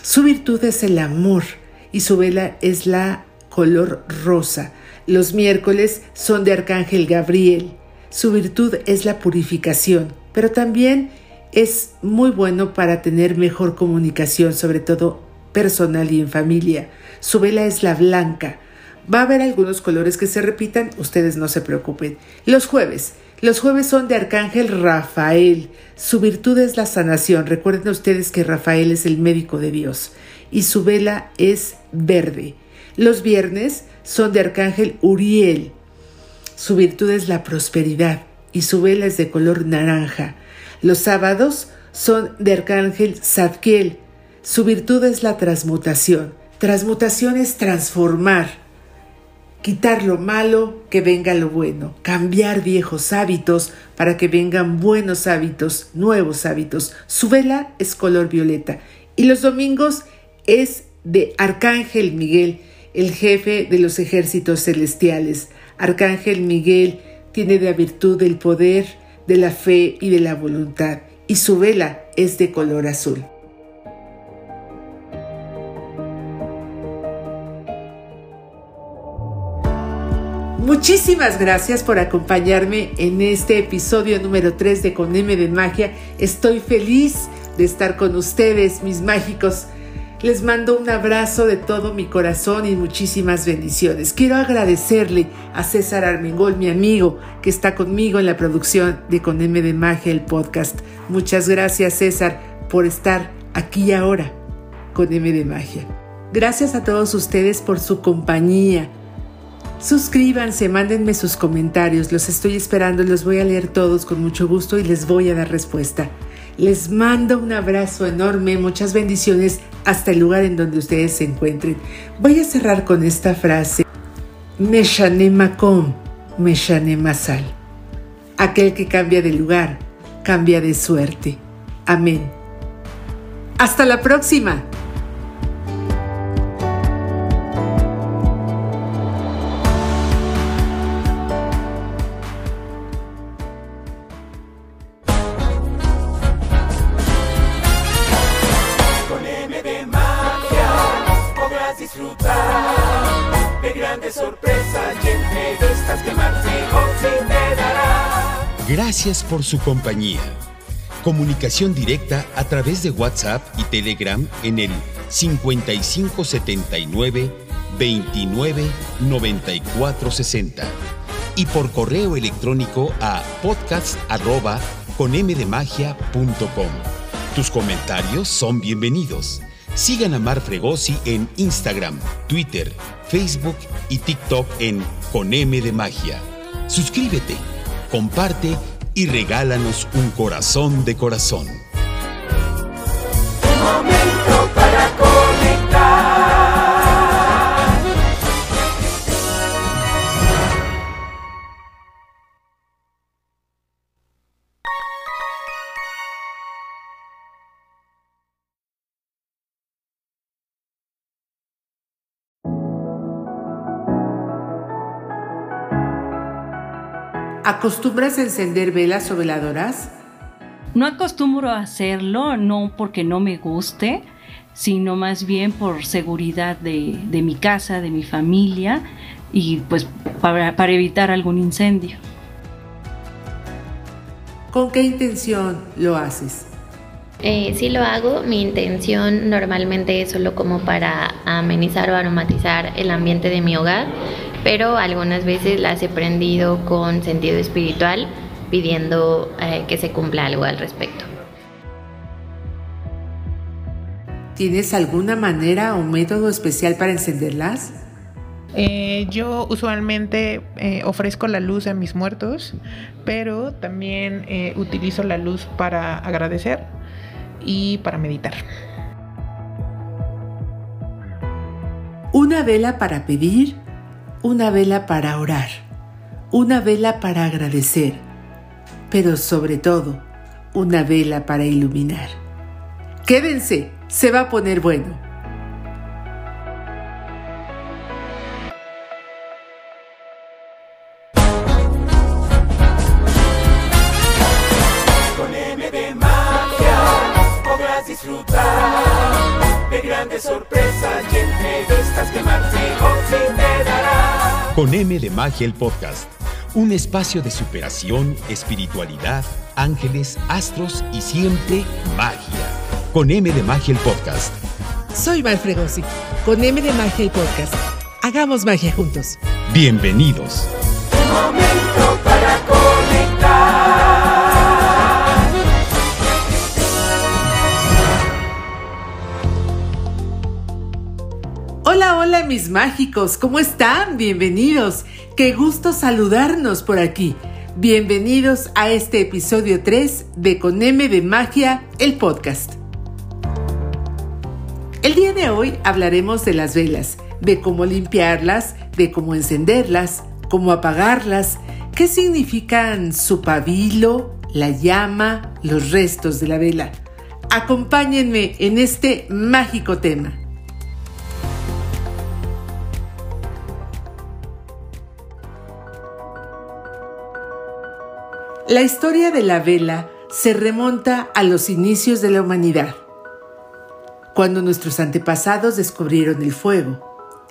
Su virtud es el amor y su vela es la color rosa. Los miércoles son de Arcángel Gabriel. Su virtud es la purificación, pero también es muy bueno para tener mejor comunicación, sobre todo personal y en familia. Su vela es la blanca. Va a haber algunos colores que se repitan, ustedes no se preocupen. Los jueves. Los jueves son de Arcángel Rafael. Su virtud es la sanación. Recuerden ustedes que Rafael es el médico de Dios y su vela es verde. Los viernes son de Arcángel Uriel. Su virtud es la prosperidad y su vela es de color naranja. Los sábados son de Arcángel Zadkiel. Su virtud es la transmutación. Transmutación es transformar quitar lo malo, que venga lo bueno, cambiar viejos hábitos para que vengan buenos hábitos, nuevos hábitos. Su vela es color violeta y los domingos es de Arcángel Miguel, el jefe de los ejércitos celestiales. Arcángel Miguel tiene la virtud del poder, de la fe y de la voluntad y su vela es de color azul. Muchísimas gracias por acompañarme en este episodio número 3 de Con M de Magia. Estoy feliz de estar con ustedes, mis mágicos. Les mando un abrazo de todo mi corazón y muchísimas bendiciones. Quiero agradecerle a César Armengol, mi amigo, que está conmigo en la producción de Con M de Magia, el podcast. Muchas gracias, César, por estar aquí ahora con M de Magia. Gracias a todos ustedes por su compañía Suscríbanse, mándenme sus comentarios, los estoy esperando, los voy a leer todos con mucho gusto y les voy a dar respuesta. Les mando un abrazo enorme, muchas bendiciones hasta el lugar en donde ustedes se encuentren. Voy a cerrar con esta frase. Meshane Makom, Meshane Masal. Aquel que cambia de lugar, cambia de suerte. Amén. Hasta la próxima. Gracias por su compañía. Comunicación directa a través de WhatsApp y Telegram en el 5579 29 94 60 y por correo electrónico a podcast arroba Tus comentarios son bienvenidos. Sigan a Mar Fregosi en Instagram, Twitter, Facebook y TikTok en Con M de Magia. Suscríbete, comparte y regálanos un corazón de corazón. ¿Acostumbras a encender velas o veladoras? No acostumbro a hacerlo, no porque no me guste, sino más bien por seguridad de, mi casa, de mi familia y pues para, evitar algún incendio. ¿Con qué intención lo haces? Eh, sí lo hago, mi intención normalmente es solo como para amenizar o aromatizar el ambiente de mi hogar pero algunas veces las he prendido con sentido espiritual pidiendo eh, que se cumpla algo al respecto. ¿Tienes alguna manera o método especial para encenderlas? Eh, yo usualmente eh, ofrezco la luz a mis muertos, pero también utilizo la luz para agradecer y para meditar. Una vela para pedir una vela para orar, una vela para agradecer, pero sobre todo, una vela para iluminar. Quédense, se va a poner bueno. Con M de Magia el podcast. Un espacio de superación, espiritualidad, ángeles, astros y siempre magia. Con M de Magia el podcast. Soy Val Fregosi, con M de Magia y Podcast. Hagamos magia juntos. Bienvenidos. Mis mágicos, ¿cómo están? Bienvenidos. Qué gusto saludarnos por aquí. Bienvenidos a este episodio 3 de Con M de Magia, el podcast. El día de hoy hablaremos de las velas, de cómo limpiarlas, de cómo encenderlas, cómo apagarlas, qué significan su pabilo, la llama, los restos de la vela. Acompáñenme en este mágico tema. La historia de la vela se remonta a los inicios de la humanidad, cuando nuestros antepasados descubrieron el fuego.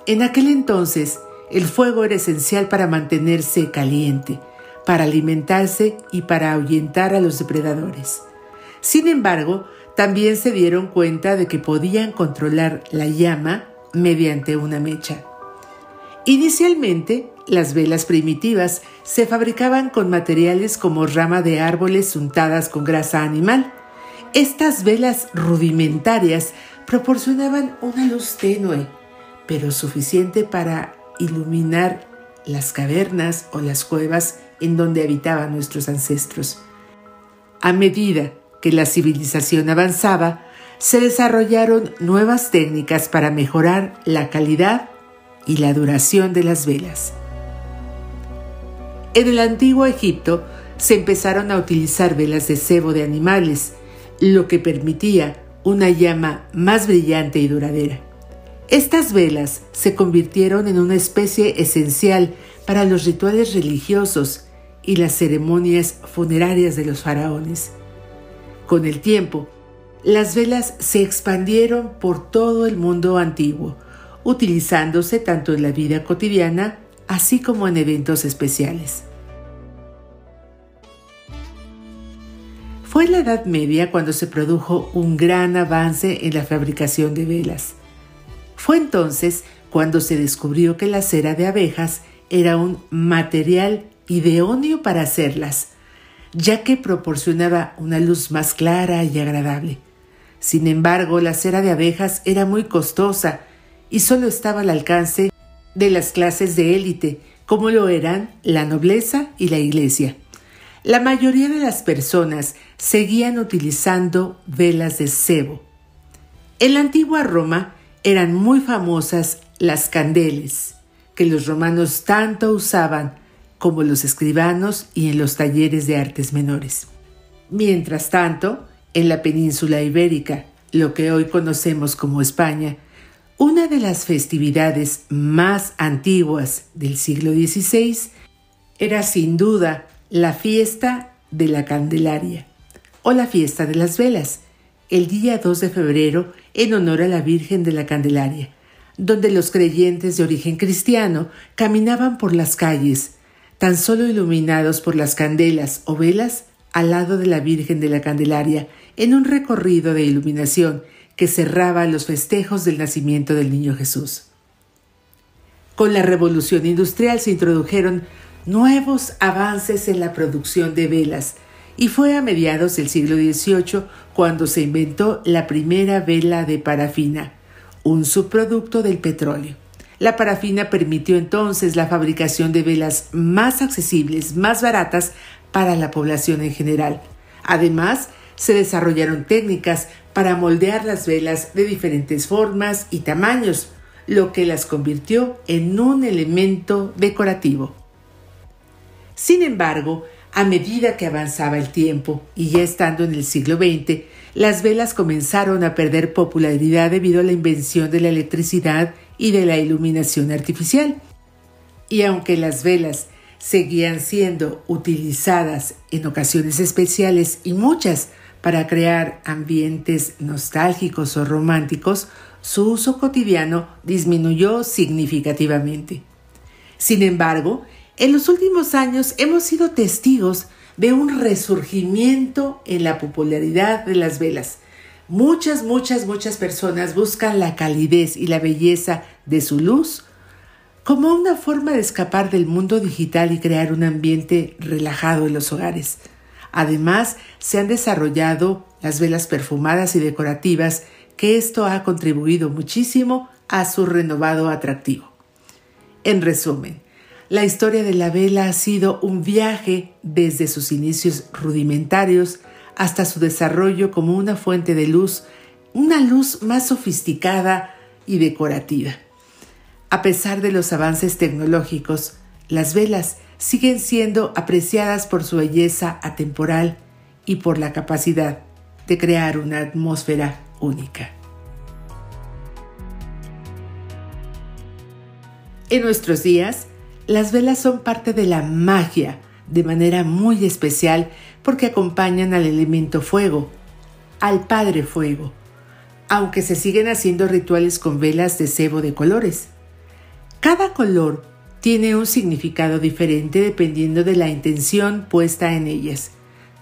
En aquel entonces, el fuego era esencial para mantenerse caliente, para alimentarse y para ahuyentar a los depredadores. Sin embargo, también se dieron cuenta de que podían controlar la llama mediante una mecha. Inicialmente, las velas primitivas se fabricaban con materiales como rama de árboles untadas con grasa animal. Estas velas rudimentarias proporcionaban una luz tenue, pero suficiente para iluminar las cavernas o las cuevas en donde habitaban nuestros ancestros. A medida que la civilización avanzaba, se desarrollaron nuevas técnicas para mejorar la calidad y la duración de las velas. En el antiguo Egipto se empezaron a utilizar velas de cebo de animales, lo que permitía una llama más brillante y duradera. Estas velas se convirtieron en una especie esencial para los rituales religiosos y las ceremonias funerarias de los faraones. Con el tiempo, las velas se expandieron por todo el mundo antiguo, utilizándose tanto en la vida cotidiana así como en eventos especiales. Fue en la Edad Media cuando se produjo un gran avance en la fabricación de velas. Fue entonces cuando se descubrió que la cera de abejas era un material idóneo para hacerlas, ya que proporcionaba una luz más clara y agradable. Sin embargo, la cera de abejas era muy costosa y solo estaba al alcance de las clases de élite, como lo eran la nobleza y la iglesia. La mayoría de las personas seguían utilizando velas de cebo. En la antigua Roma eran muy famosas las candeles, que los romanos tanto usaban como los escribanos y en los talleres de artes menores. Mientras tanto, en la península ibérica, lo que hoy conocemos como España, una de las festividades más antiguas del siglo XVI era sin duda la fiesta de la Candelaria o la fiesta de las velas, el día 2 de febrero en honor a la Virgen de la Candelaria, donde los creyentes de origen cristiano caminaban por las calles, tan solo iluminados por las candelas o velas al lado de la Virgen de la Candelaria, en un recorrido de iluminación que cerraba los festejos del nacimiento del Niño Jesús. Con la revolución industrial se introdujeron nuevos avances en la producción de velas, y fue a mediados del siglo XVIII cuando se inventó la primera vela de parafina, un subproducto del petróleo. La parafina permitió entonces la fabricación de velas más accesibles, más baratas para la población en general. Además, se desarrollaron técnicas para moldear las velas de diferentes formas y tamaños, lo que las convirtió en un elemento decorativo. Sin embargo, a medida que avanzaba el tiempo y ya estando en el siglo XX, las velas comenzaron a perder popularidad debido a la invención de la electricidad y de la iluminación artificial. Y aunque las velas seguían siendo utilizadas en ocasiones especiales y muchas para crear ambientes nostálgicos o románticos, su uso cotidiano disminuyó significativamente. Sin embargo, en los últimos años hemos sido testigos de un resurgimiento en la popularidad de las velas. Muchas, muchas, muchas personas buscan la calidez y la belleza de su luz como una forma de escapar del mundo digital y crear un ambiente relajado en los hogares. Además, se han desarrollado las velas perfumadas y decorativas, que esto ha contribuido muchísimo a su renovado atractivo. En resumen, la historia de la vela ha sido un viaje desde sus inicios rudimentarios hasta su desarrollo como una fuente de luz, una luz más sofisticada y decorativa. A pesar de los avances tecnológicos, las velas siguen siendo apreciadas por su belleza atemporal y por la capacidad de crear una atmósfera única. En nuestros días, las velas son parte de la magia de manera muy especial porque acompañan al elemento fuego, al Padre Fuego, aunque se siguen haciendo rituales con velas de cebo de colores. Cada color tiene un significado diferente dependiendo de la intención puesta en ellas.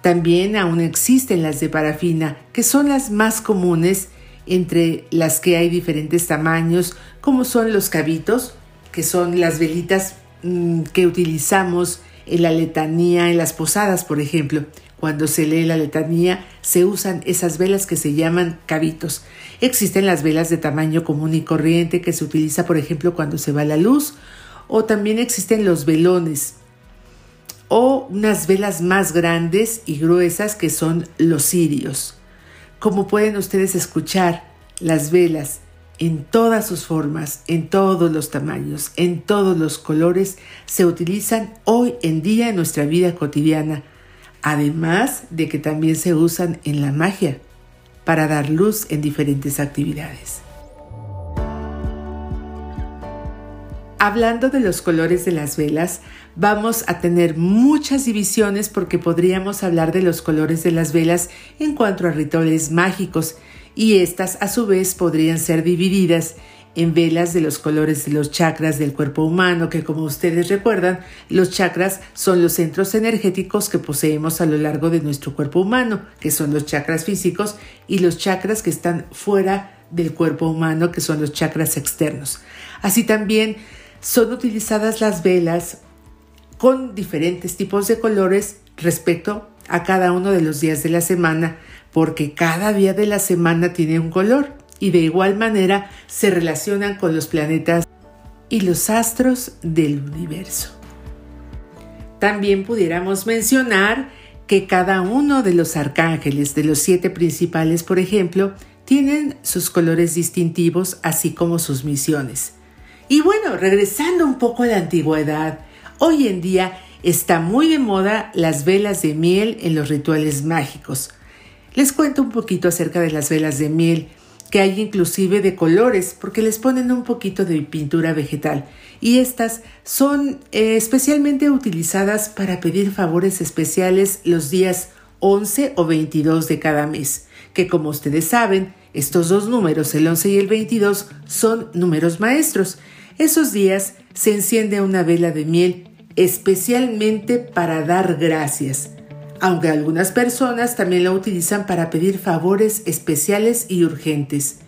También aún existen las de parafina, que son las más comunes, entre las que hay diferentes tamaños, como son los cabitos, que son las velitas mm, que utilizamos en la letanía, en las posadas, por ejemplo. Cuando se lee la letanía, se usan esas velas que se llaman cabitos. Existen las velas de tamaño común y corriente que se utiliza, por ejemplo, cuando se va la luz, o también existen los velones, o unas velas más grandes y gruesas que son los cirios. Como pueden ustedes escuchar, las velas en todas sus formas, en todos los tamaños, en todos los colores, se utilizan hoy en día en nuestra vida cotidiana además de que también se usan en la magia para dar luz en diferentes actividades. Hablando de los colores de las velas, vamos a tener muchas divisiones porque podríamos hablar de los colores de las velas en cuanto a rituales mágicos y estas a su vez podrían ser divididas en velas de los colores de los chakras del cuerpo humano, que como ustedes recuerdan, los chakras son los centros energéticos que poseemos a lo largo de nuestro cuerpo humano, que son los chakras físicos, y los chakras que están fuera del cuerpo humano, que son los chakras externos. Así también son utilizadas las velas con diferentes tipos de colores respecto a cada uno de los días de la semana, porque cada día de la semana tiene un color y de igual manera se relacionan con los planetas y los astros del universo. También pudiéramos mencionar que cada uno de los arcángeles, de los siete principales, por ejemplo, tienen sus colores distintivos, así como sus misiones. Y bueno, regresando un poco a la antigüedad, hoy en día está muy de moda las velas de miel en los rituales mágicos. Les cuento un poquito acerca de las velas de miel que hay inclusive de colores, porque les ponen un poquito de pintura vegetal. Y estas son eh, especialmente utilizadas para pedir favores especiales los días 11 o 22 de cada mes, que como ustedes saben, estos dos números, el 11 y el 22, son números maestros. Esos días se enciende una vela de miel especialmente para dar gracias aunque algunas personas también la utilizan para pedir favores especiales y urgentes.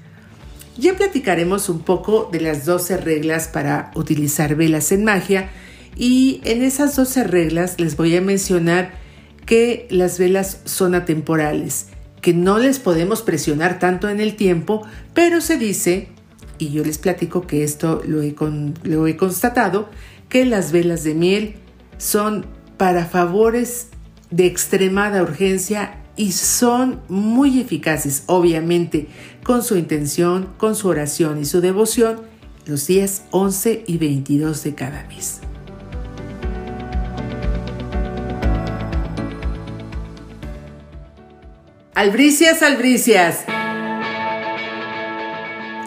Ya platicaremos un poco de las 12 reglas para utilizar velas en magia y en esas 12 reglas les voy a mencionar que las velas son atemporales, que no les podemos presionar tanto en el tiempo, pero se dice, y yo les platico que esto lo he, lo he constatado, que las velas de miel son para favores de extremada urgencia y son muy eficaces, obviamente, con su intención, con su oración y su devoción, los días 11 y 22 de cada mes. Albricias, albricias.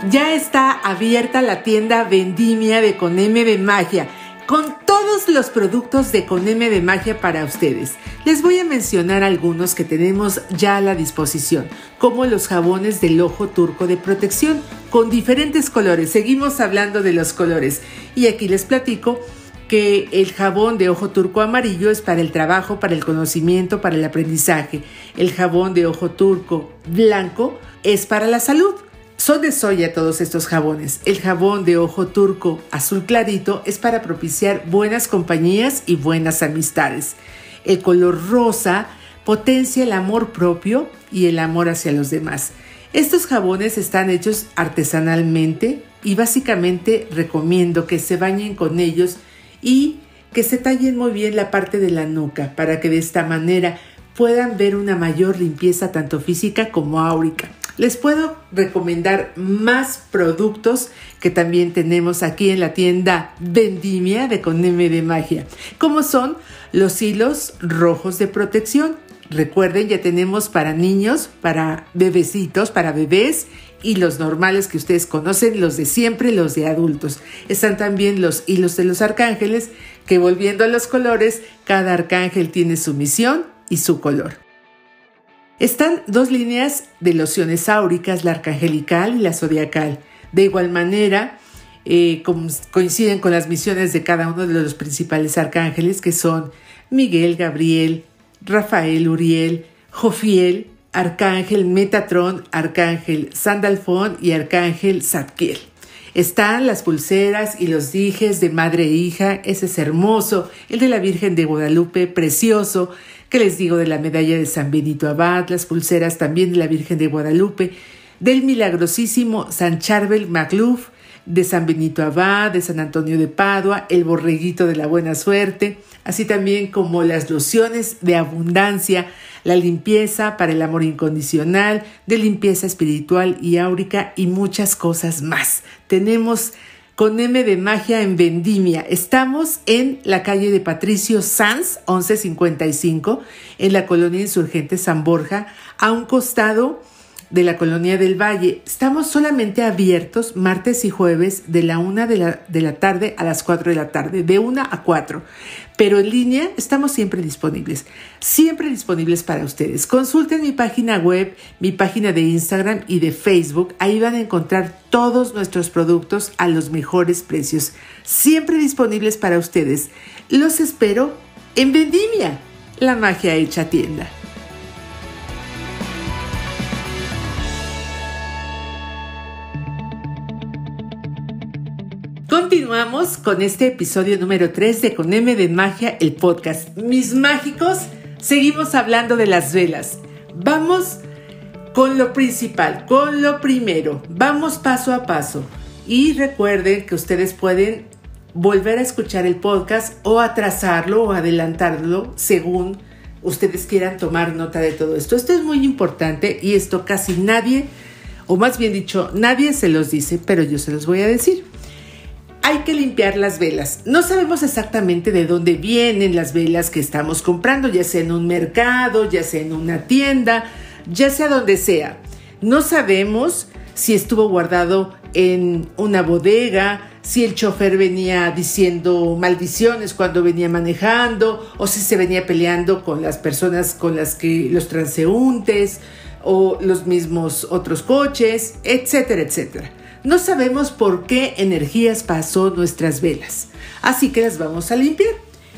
Ya está abierta la tienda Vendimia de Coneme de Magia, con todos los productos de Coneme de Magia para ustedes. Les voy a mencionar algunos que tenemos ya a la disposición, como los jabones del ojo turco de protección, con diferentes colores. Seguimos hablando de los colores. Y aquí les platico que el jabón de ojo turco amarillo es para el trabajo, para el conocimiento, para el aprendizaje. El jabón de ojo turco blanco es para la salud. Son de soya todos estos jabones. El jabón de ojo turco azul clarito es para propiciar buenas compañías y buenas amistades. El color rosa potencia el amor propio y el amor hacia los demás. Estos jabones están hechos artesanalmente y básicamente recomiendo que se bañen con ellos y que se tallen muy bien la parte de la nuca para que de esta manera puedan ver una mayor limpieza tanto física como áurica. Les puedo recomendar más productos que también tenemos aquí en la tienda Vendimia de Con de Magia, como son los hilos rojos de protección. Recuerden, ya tenemos para niños, para bebecitos, para bebés y los normales que ustedes conocen, los de siempre, los de adultos. Están también los hilos de los arcángeles, que volviendo a los colores, cada arcángel tiene su misión y su color. Están dos líneas de lociones áuricas, la arcangelical y la zodiacal. De igual manera, eh, coinciden con las misiones de cada uno de los principales arcángeles, que son Miguel, Gabriel, Rafael, Uriel, Jofiel, Arcángel Metatron, Arcángel Sandalfón y Arcángel Zadkiel. Están las pulseras y los dijes de madre e hija, ese es hermoso, el de la Virgen de Guadalupe, precioso, que les digo de la medalla de San Benito Abad, las pulseras también de la Virgen de Guadalupe, del milagrosísimo San Charbel Magluf, de San Benito Abad, de San Antonio de Padua, el borreguito de la buena suerte, así también como las lociones de abundancia, la limpieza para el amor incondicional, de limpieza espiritual y áurica y muchas cosas más. Tenemos con M de Magia en Vendimia. Estamos en la calle de Patricio Sanz, 1155, en la colonia insurgente San Borja, a un costado de la colonia del Valle. Estamos solamente abiertos martes y jueves de la una de la, de la tarde a las 4 de la tarde, de una a 4. Pero en línea estamos siempre disponibles, siempre disponibles para ustedes. Consulten mi página web, mi página de Instagram y de Facebook. Ahí van a encontrar todos nuestros productos a los mejores precios, siempre disponibles para ustedes. Los espero en Vendimia, la magia hecha tienda. Continuamos con este episodio número 3 de Con M de Magia, el podcast. Mis mágicos, seguimos hablando de las velas. Vamos con lo principal, con lo primero. Vamos paso a paso. Y recuerden que ustedes pueden volver a escuchar el podcast o atrasarlo o adelantarlo según ustedes quieran tomar nota de todo esto. Esto es muy importante y esto casi nadie, o más bien dicho, nadie se los dice, pero yo se los voy a decir hay que limpiar las velas. No sabemos exactamente de dónde vienen las velas que estamos comprando, ya sea en un mercado, ya sea en una tienda, ya sea donde sea. No sabemos si estuvo guardado en una bodega, si el chofer venía diciendo maldiciones cuando venía manejando, o si se venía peleando con las personas con las que los transeúntes, o los mismos otros coches, etcétera, etcétera. No sabemos por qué energías pasó nuestras velas, así que las vamos a limpiar.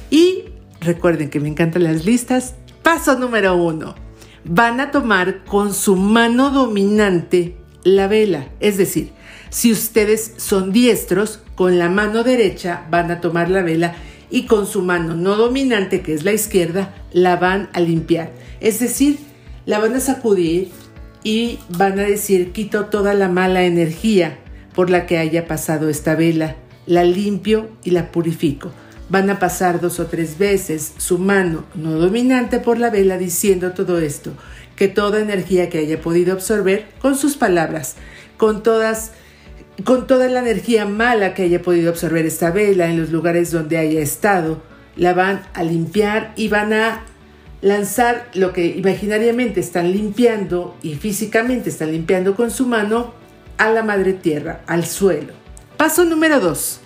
Y recuerden que me encantan las listas. Paso número uno. Van a tomar con su mano dominante la vela. Es decir, si ustedes son diestros, con la mano derecha van a tomar la vela y con su mano no dominante, que es la izquierda, la van a limpiar. Es decir, la van a sacudir y van a decir quito toda la mala energía por la que haya pasado esta vela, la limpio y la purifico. Van a pasar dos o tres veces su mano no dominante por la vela diciendo todo esto, que toda energía que haya podido absorber con sus palabras, con todas con toda la energía mala que haya podido absorber esta vela en los lugares donde haya estado, la van a limpiar y van a lanzar lo que imaginariamente están limpiando y físicamente están limpiando con su mano a la madre tierra, al suelo. Paso número 2.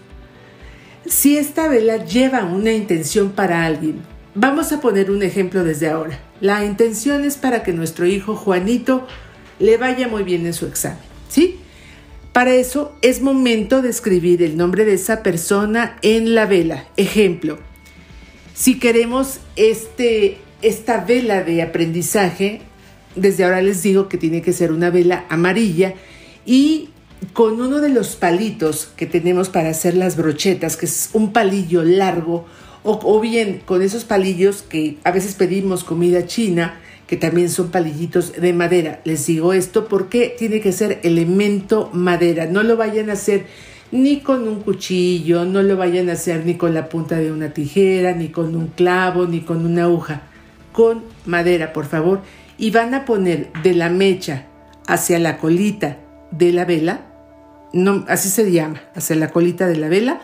si esta vela lleva una intención para alguien. Vamos a poner un ejemplo desde ahora. La intención es para que nuestro hijo Juanito le vaya muy bien en su examen, ¿sí? Para eso es momento de escribir el nombre de esa persona en la vela. Ejemplo, si queremos este, esta vela de aprendizaje, desde ahora les digo que tiene que ser una vela amarilla y con uno de los palitos que tenemos para hacer las brochetas, que es un palillo largo, o, bien con esos palillos que a veces pedimos comida china, que también son palillitos de madera. Les digo esto porque tiene que ser elemento madera. No lo vayan a hacer ni con un cuchillo, no lo vayan a hacer ni con la punta de una tijera, ni con un clavo, ni con una aguja. Con madera, por favor. Y van a poner de la mecha hacia la colita de la vela no, así se llama, hacia la colita de la vela,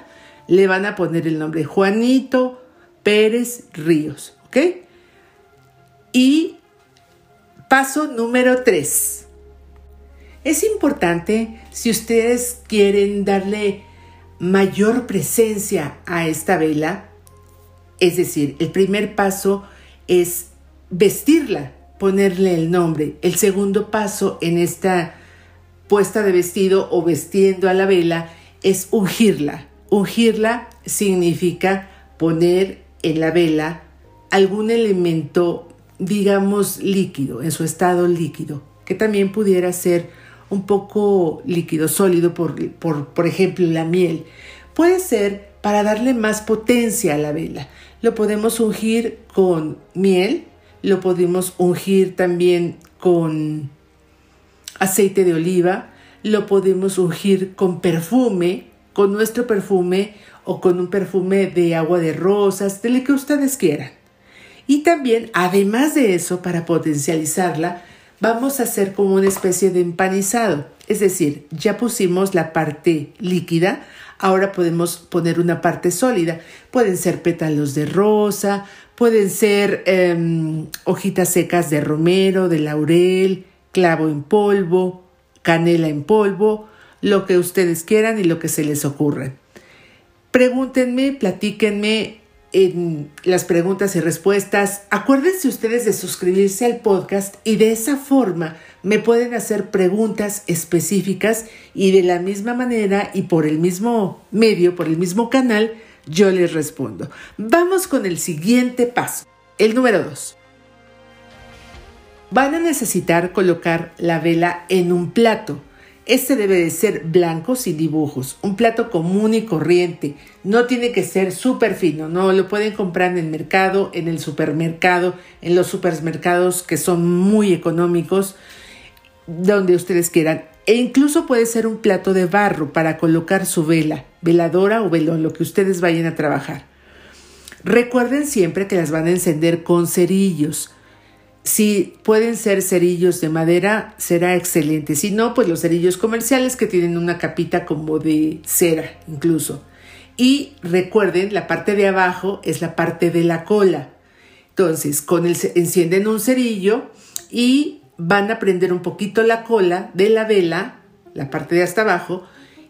le van a poner el nombre Juanito Pérez Ríos, ¿ok? Y paso número 3. Es importante si ustedes quieren darle mayor presencia a esta vela, es decir, el primer paso es vestirla, ponerle el nombre. El segundo paso en esta puesta de vestido o vestiendo a la vela es ungirla. Ungirla significa poner en la vela algún elemento, digamos, líquido, en su estado líquido, que también pudiera ser un poco líquido, sólido, por, por, por ejemplo, la miel. Puede ser para darle más potencia a la vela. Lo podemos ungir con miel, lo podemos ungir también con aceite de oliva, lo podemos ungir con perfume, con nuestro perfume o con un perfume de agua de rosas, de lo que ustedes quieran. Y también, además de eso, para potencializarla, vamos a hacer como una especie de empanizado. Es decir, ya pusimos la parte líquida, ahora podemos poner una parte sólida. Pueden ser pétalos de rosa, pueden ser em, hojitas secas de romero, de laurel, clavo en polvo, canela en polvo, lo que ustedes quieran y lo que se les ocurra. Pregúntenme, platíquenme en las preguntas y respuestas. Acuérdense ustedes de suscribirse al podcast y de esa forma me pueden hacer preguntas específicas y de la misma manera y por el mismo medio, por el mismo canal, yo les respondo. Vamos con el siguiente paso, el número 2. Van a necesitar colocar la vela en un plato. Este debe de ser blanco sin dibujos, un plato común y corriente. No tiene que ser súper fino, no lo pueden comprar en el mercado, en el supermercado, en los supermercados que son muy económicos, donde ustedes quieran. E incluso puede ser un plato de barro para colocar su vela, veladora o velón, lo que ustedes vayan a trabajar. Recuerden siempre que las van a encender con cerillos. Si pueden ser cerillos de madera, será excelente. Si no, pues los cerillos comerciales que tienen una capita como de cera incluso. Y recuerden, la parte de abajo es la parte de la cola. Entonces, con el, encienden un cerillo y van a prender un poquito la cola de la vela, la parte de hasta abajo,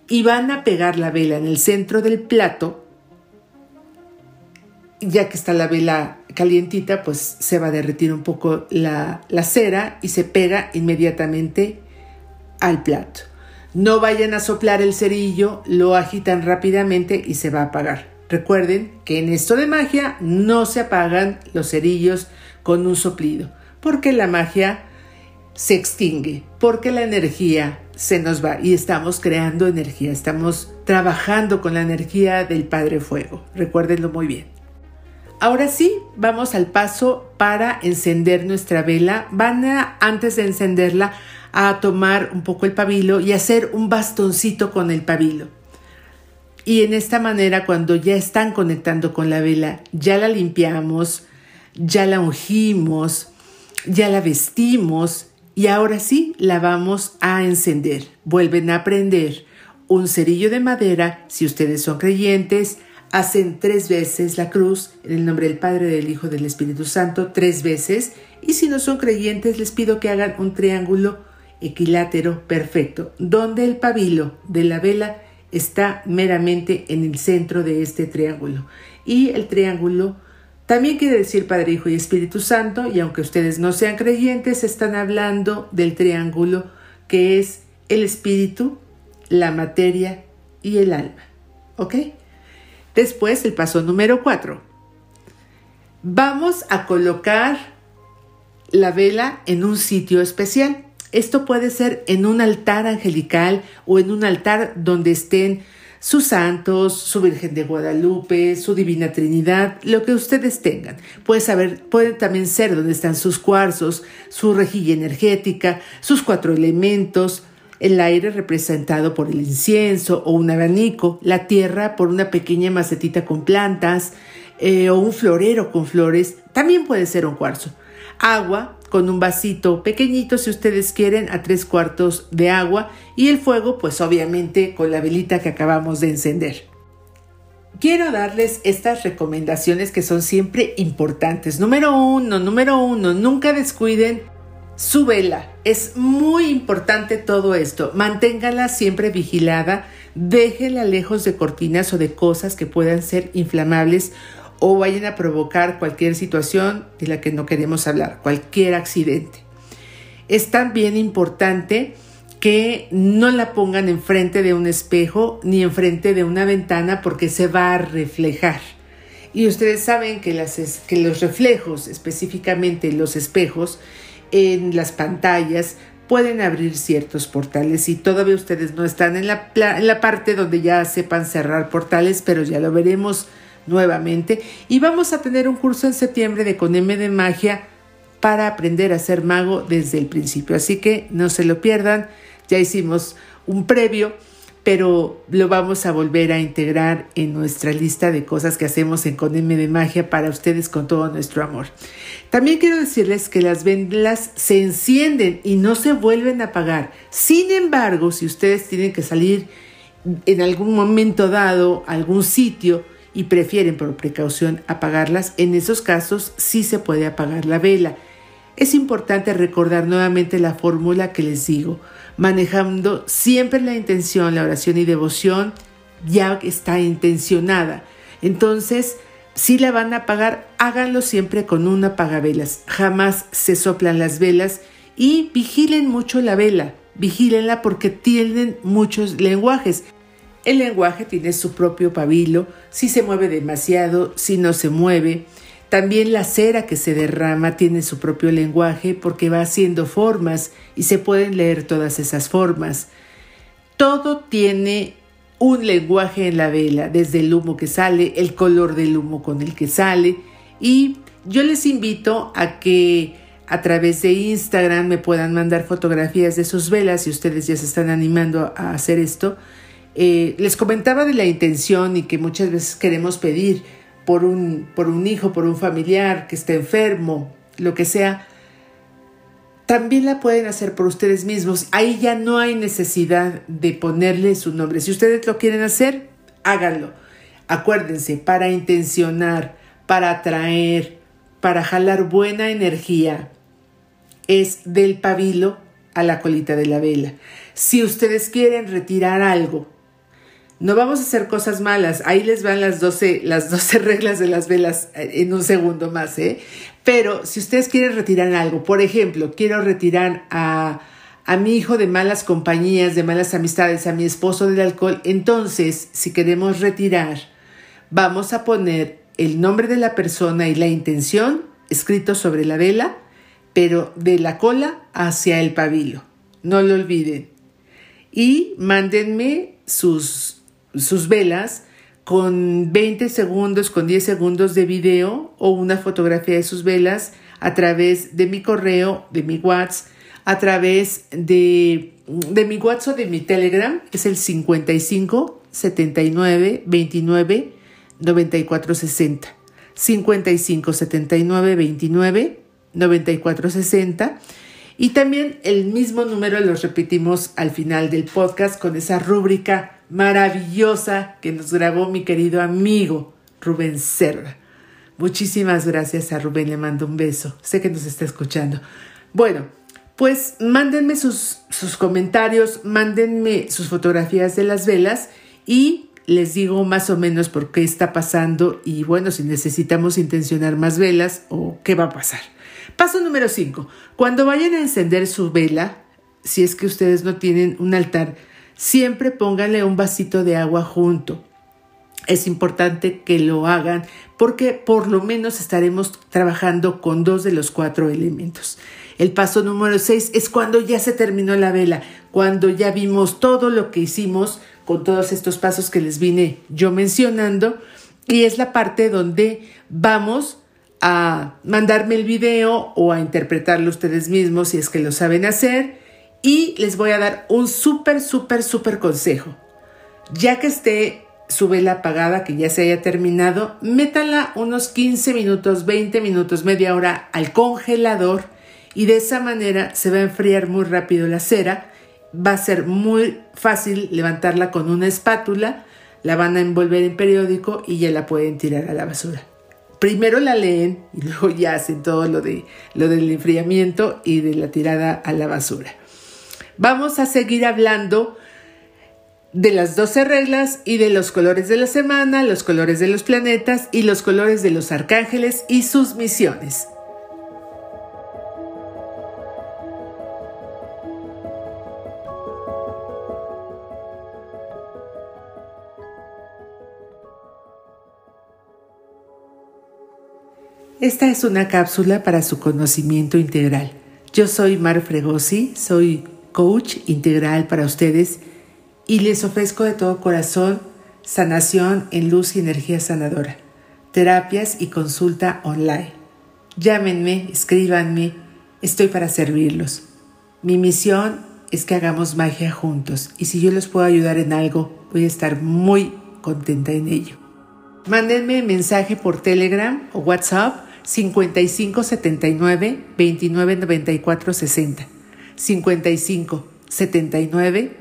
y van a pegar la vela en el centro del plato ya que está la vela calientita, pues se va a derretir un poco la, cera y se pega inmediatamente al plato. No vayan a soplar el cerillo, lo agitan rápidamente y se va a apagar. Recuerden que en esto de magia no se apagan los cerillos con un soplido, porque la magia se extingue, porque la energía se nos va y estamos creando energía, estamos trabajando con la energía del Padre Fuego. Recuérdenlo muy bien. Ahora sí, vamos al paso para encender nuestra vela. Van a, antes de encenderla, a tomar un poco el pabilo y hacer un bastoncito con el pabilo. Y en esta manera, cuando ya están conectando con la vela, ya la limpiamos, ya la ungimos, ya la vestimos y ahora sí la vamos a encender. Vuelven a prender un cerillo de madera si ustedes son creyentes hacen tres veces la cruz en el nombre del Padre, del Hijo, del Espíritu Santo, tres veces. Y si no son creyentes, les pido que hagan un triángulo equilátero perfecto, donde el pabilo de la vela está meramente en el centro de este triángulo. Y el triángulo también quiere decir Padre, Hijo y Espíritu Santo, y aunque ustedes no sean creyentes, están hablando del triángulo que es el espíritu, la materia y el alma. ¿Ok? Después, el paso número 4. Vamos a colocar la vela en un sitio especial. Esto puede ser en un altar angelical o en un altar donde estén sus santos, su Virgen de Guadalupe, su Divina Trinidad, lo que ustedes tengan. Puede, saber, puede también ser donde están sus cuarzos, su rejilla energética, sus cuatro elementos, el aire representado por el incienso o un abanico, la tierra por una pequeña macetita con plantas eh, o un florero con flores, también puede ser un cuarzo. Agua con un vasito pequeñito si ustedes quieren a tres cuartos de agua y el fuego pues obviamente con la velita que acabamos de encender. Quiero darles estas recomendaciones que son siempre importantes. Número uno, número uno, nunca descuiden su vela. Es muy importante todo esto. Manténgala siempre vigilada. Déjela lejos de cortinas o de cosas que puedan ser inflamables o vayan a provocar cualquier situación de la que no queremos hablar, cualquier accidente. Es también importante que no la pongan enfrente de un espejo ni enfrente de una ventana porque se va a reflejar. Y ustedes saben que, las, que los reflejos, específicamente los espejos, en las pantallas pueden abrir ciertos portales y todavía ustedes no están en la, en la parte donde ya sepan cerrar portales, pero ya lo veremos nuevamente. Y vamos a tener un curso en septiembre de Con M de Magia para aprender a ser mago desde el principio. Así que no se lo pierdan, ya hicimos un previo pero lo vamos a volver a integrar en nuestra lista de cosas que hacemos en Con M de Magia para ustedes con todo nuestro amor. También quiero decirles que las velas se encienden y no se vuelven a apagar. Sin embargo, si ustedes tienen que salir en algún momento dado a algún sitio y prefieren por precaución apagarlas, en esos casos sí se puede apagar la vela. Es importante recordar nuevamente la fórmula que les digo manejando siempre la intención, la oración y devoción ya está intencionada. Entonces, si la van a apagar, háganlo siempre con una apagavelas. Jamás se soplan las velas y vigilen mucho la vela. Vigílenla porque tienen muchos lenguajes. El lenguaje tiene su propio pabilo, si se mueve demasiado, si no se mueve. También la cera que se derrama tiene su propio lenguaje porque va haciendo formas y se pueden leer todas esas formas. Todo tiene un lenguaje en la vela, desde el humo que sale, el color del humo con el que sale. Y yo les invito a que a través de Instagram me puedan mandar fotografías de sus velas si ustedes ya se están animando a hacer esto. Eh, les comentaba de la intención y que muchas veces queremos pedir por un, por un hijo, por un familiar que esté enfermo, lo que sea, también la pueden hacer por ustedes mismos. Ahí ya no hay necesidad de ponerle su nombre. Si ustedes lo quieren hacer, háganlo. Acuérdense, para intencionar, para atraer, para jalar buena energía, es del pabilo a la colita de la vela. Si ustedes quieren retirar algo no vamos a hacer cosas malas. Ahí les van las 12, las 12 (laughs) reglas de las velas eh, en un segundo más, ¿eh? Pero si ustedes quieren retirar algo, por ejemplo, quiero retirar a, a mi hijo de malas compañías, de malas amistades, a mi esposo del alcohol, entonces, si queremos retirar, vamos a poner el nombre de la persona y la intención escrito sobre la vela, pero de la cola hacia el pabilo. No lo olviden. Y mándenme sus sus velas con 20 segundos, con 10 segundos de video o una fotografía de sus velas a través de mi correo, de mi WhatsApp, a través de, de mi WhatsApp o de mi Telegram, es el 55 79 29 94 60. 55 79 29 94 60. Y también el mismo número lo repetimos al final del podcast con esa rúbrica maravillosa que nos grabó mi querido amigo Rubén Serra. Muchísimas gracias a Rubén, le mando un beso. Sé que nos está escuchando. Bueno, pues mándenme sus, sus comentarios, mándenme sus fotografías de las velas y les digo más o menos por qué está pasando y bueno, si necesitamos intencionar más velas o qué va a pasar. Paso número 5. Cuando vayan a encender su vela, si es que ustedes no tienen un altar, siempre pónganle un vasito de agua junto. Es importante que lo hagan porque por lo menos estaremos trabajando con dos de los cuatro elementos. El paso número 6 es cuando ya se terminó la vela, cuando ya vimos todo lo que hicimos con todos estos pasos que les vine yo mencionando y es la parte donde vamos a mandarme el video o a interpretarlo ustedes mismos si es que lo saben hacer y les voy a dar un súper, súper, súper consejo. Ya que esté su vela apagada, que ya se haya terminado, métala unos 15 minutos, 20 minutos, media hora al congelador y de esa manera se va a enfriar muy rápido la cera. Va a ser muy fácil levantarla con una espátula, la van a envolver en periódico y ya la pueden tirar a la basura. Primero la leen y (laughs) luego ya hacen todo lo, de, lo del enfriamiento y de la tirada a la basura. Vamos a seguir hablando de las 12 reglas y de los colores de la semana, los colores de los planetas y los colores de los arcángeles y sus misiones. Esta es una cápsula para su conocimiento integral. Yo soy Mar Fregosi, soy coach integral para ustedes y les ofrezco de todo corazón sanación en luz y energía sanadora, terapias y consulta online. Llámenme, escríbanme, estoy para servirlos. Mi misión es que hagamos magia juntos y si yo les puedo ayudar en algo, voy a estar muy contenta en ello. Mándenme mensaje por Telegram o WhatsApp 55 79 29 94 60. 55 79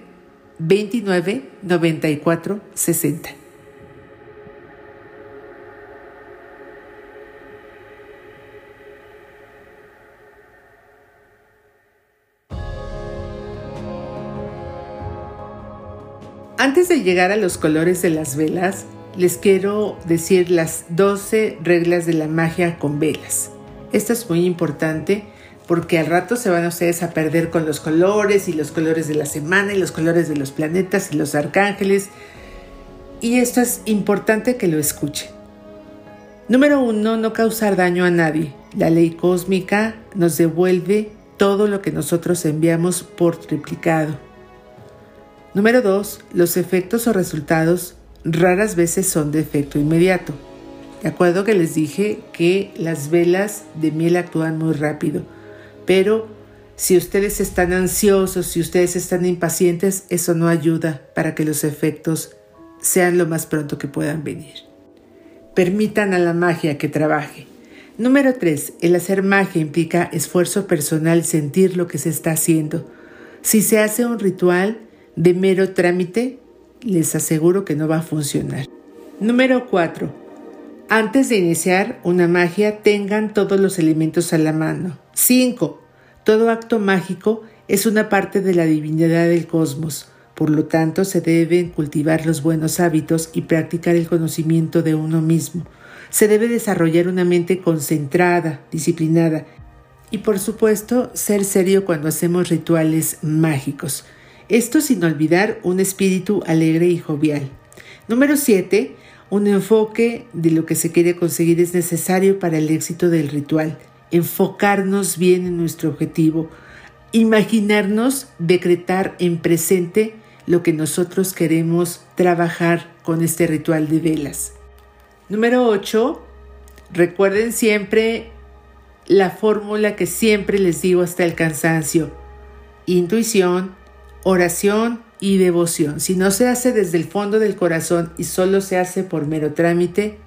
29 94 60. Antes de llegar a los colores de las velas, les quiero decir las 12 reglas de la magia con velas. Esto es muy importante porque al rato se van ustedes a perder con los colores y los colores de la semana y los colores de los planetas y los arcángeles. Y esto es importante que lo escuchen. Número uno, no causar daño a nadie. La ley cósmica nos devuelve todo lo que nosotros enviamos por triplicado. Número dos, los efectos o resultados raras veces son de efecto inmediato. De acuerdo que les dije que las velas de miel actúan muy rápido, pero si ustedes están ansiosos, si ustedes están impacientes, eso no ayuda para que los efectos sean lo más pronto que puedan venir. Permitan a la magia que trabaje. Número 3. El hacer magia implica esfuerzo personal, sentir lo que se está haciendo. Si se hace un ritual de mero trámite, les aseguro que no va a funcionar. Número 4. Antes de iniciar una magia, tengan todos los elementos a la mano. 5. Todo acto mágico es una parte de la divinidad del cosmos. Por lo tanto, se deben cultivar los buenos hábitos y practicar el conocimiento de uno mismo. Se debe desarrollar una mente concentrada, disciplinada y, por supuesto, ser serio cuando hacemos rituales mágicos. Esto sin olvidar un espíritu alegre y jovial. Número 7. Un enfoque de lo que se quiere conseguir es necesario para el éxito del ritual. Enfocarnos bien en nuestro objetivo. Imaginarnos decretar en presente lo que nosotros queremos trabajar con este ritual de velas. Número 8. Recuerden siempre la fórmula que siempre les digo hasta el cansancio. Intuición, oración y devoción. Si no se hace desde el fondo del corazón y solo se hace por mero trámite,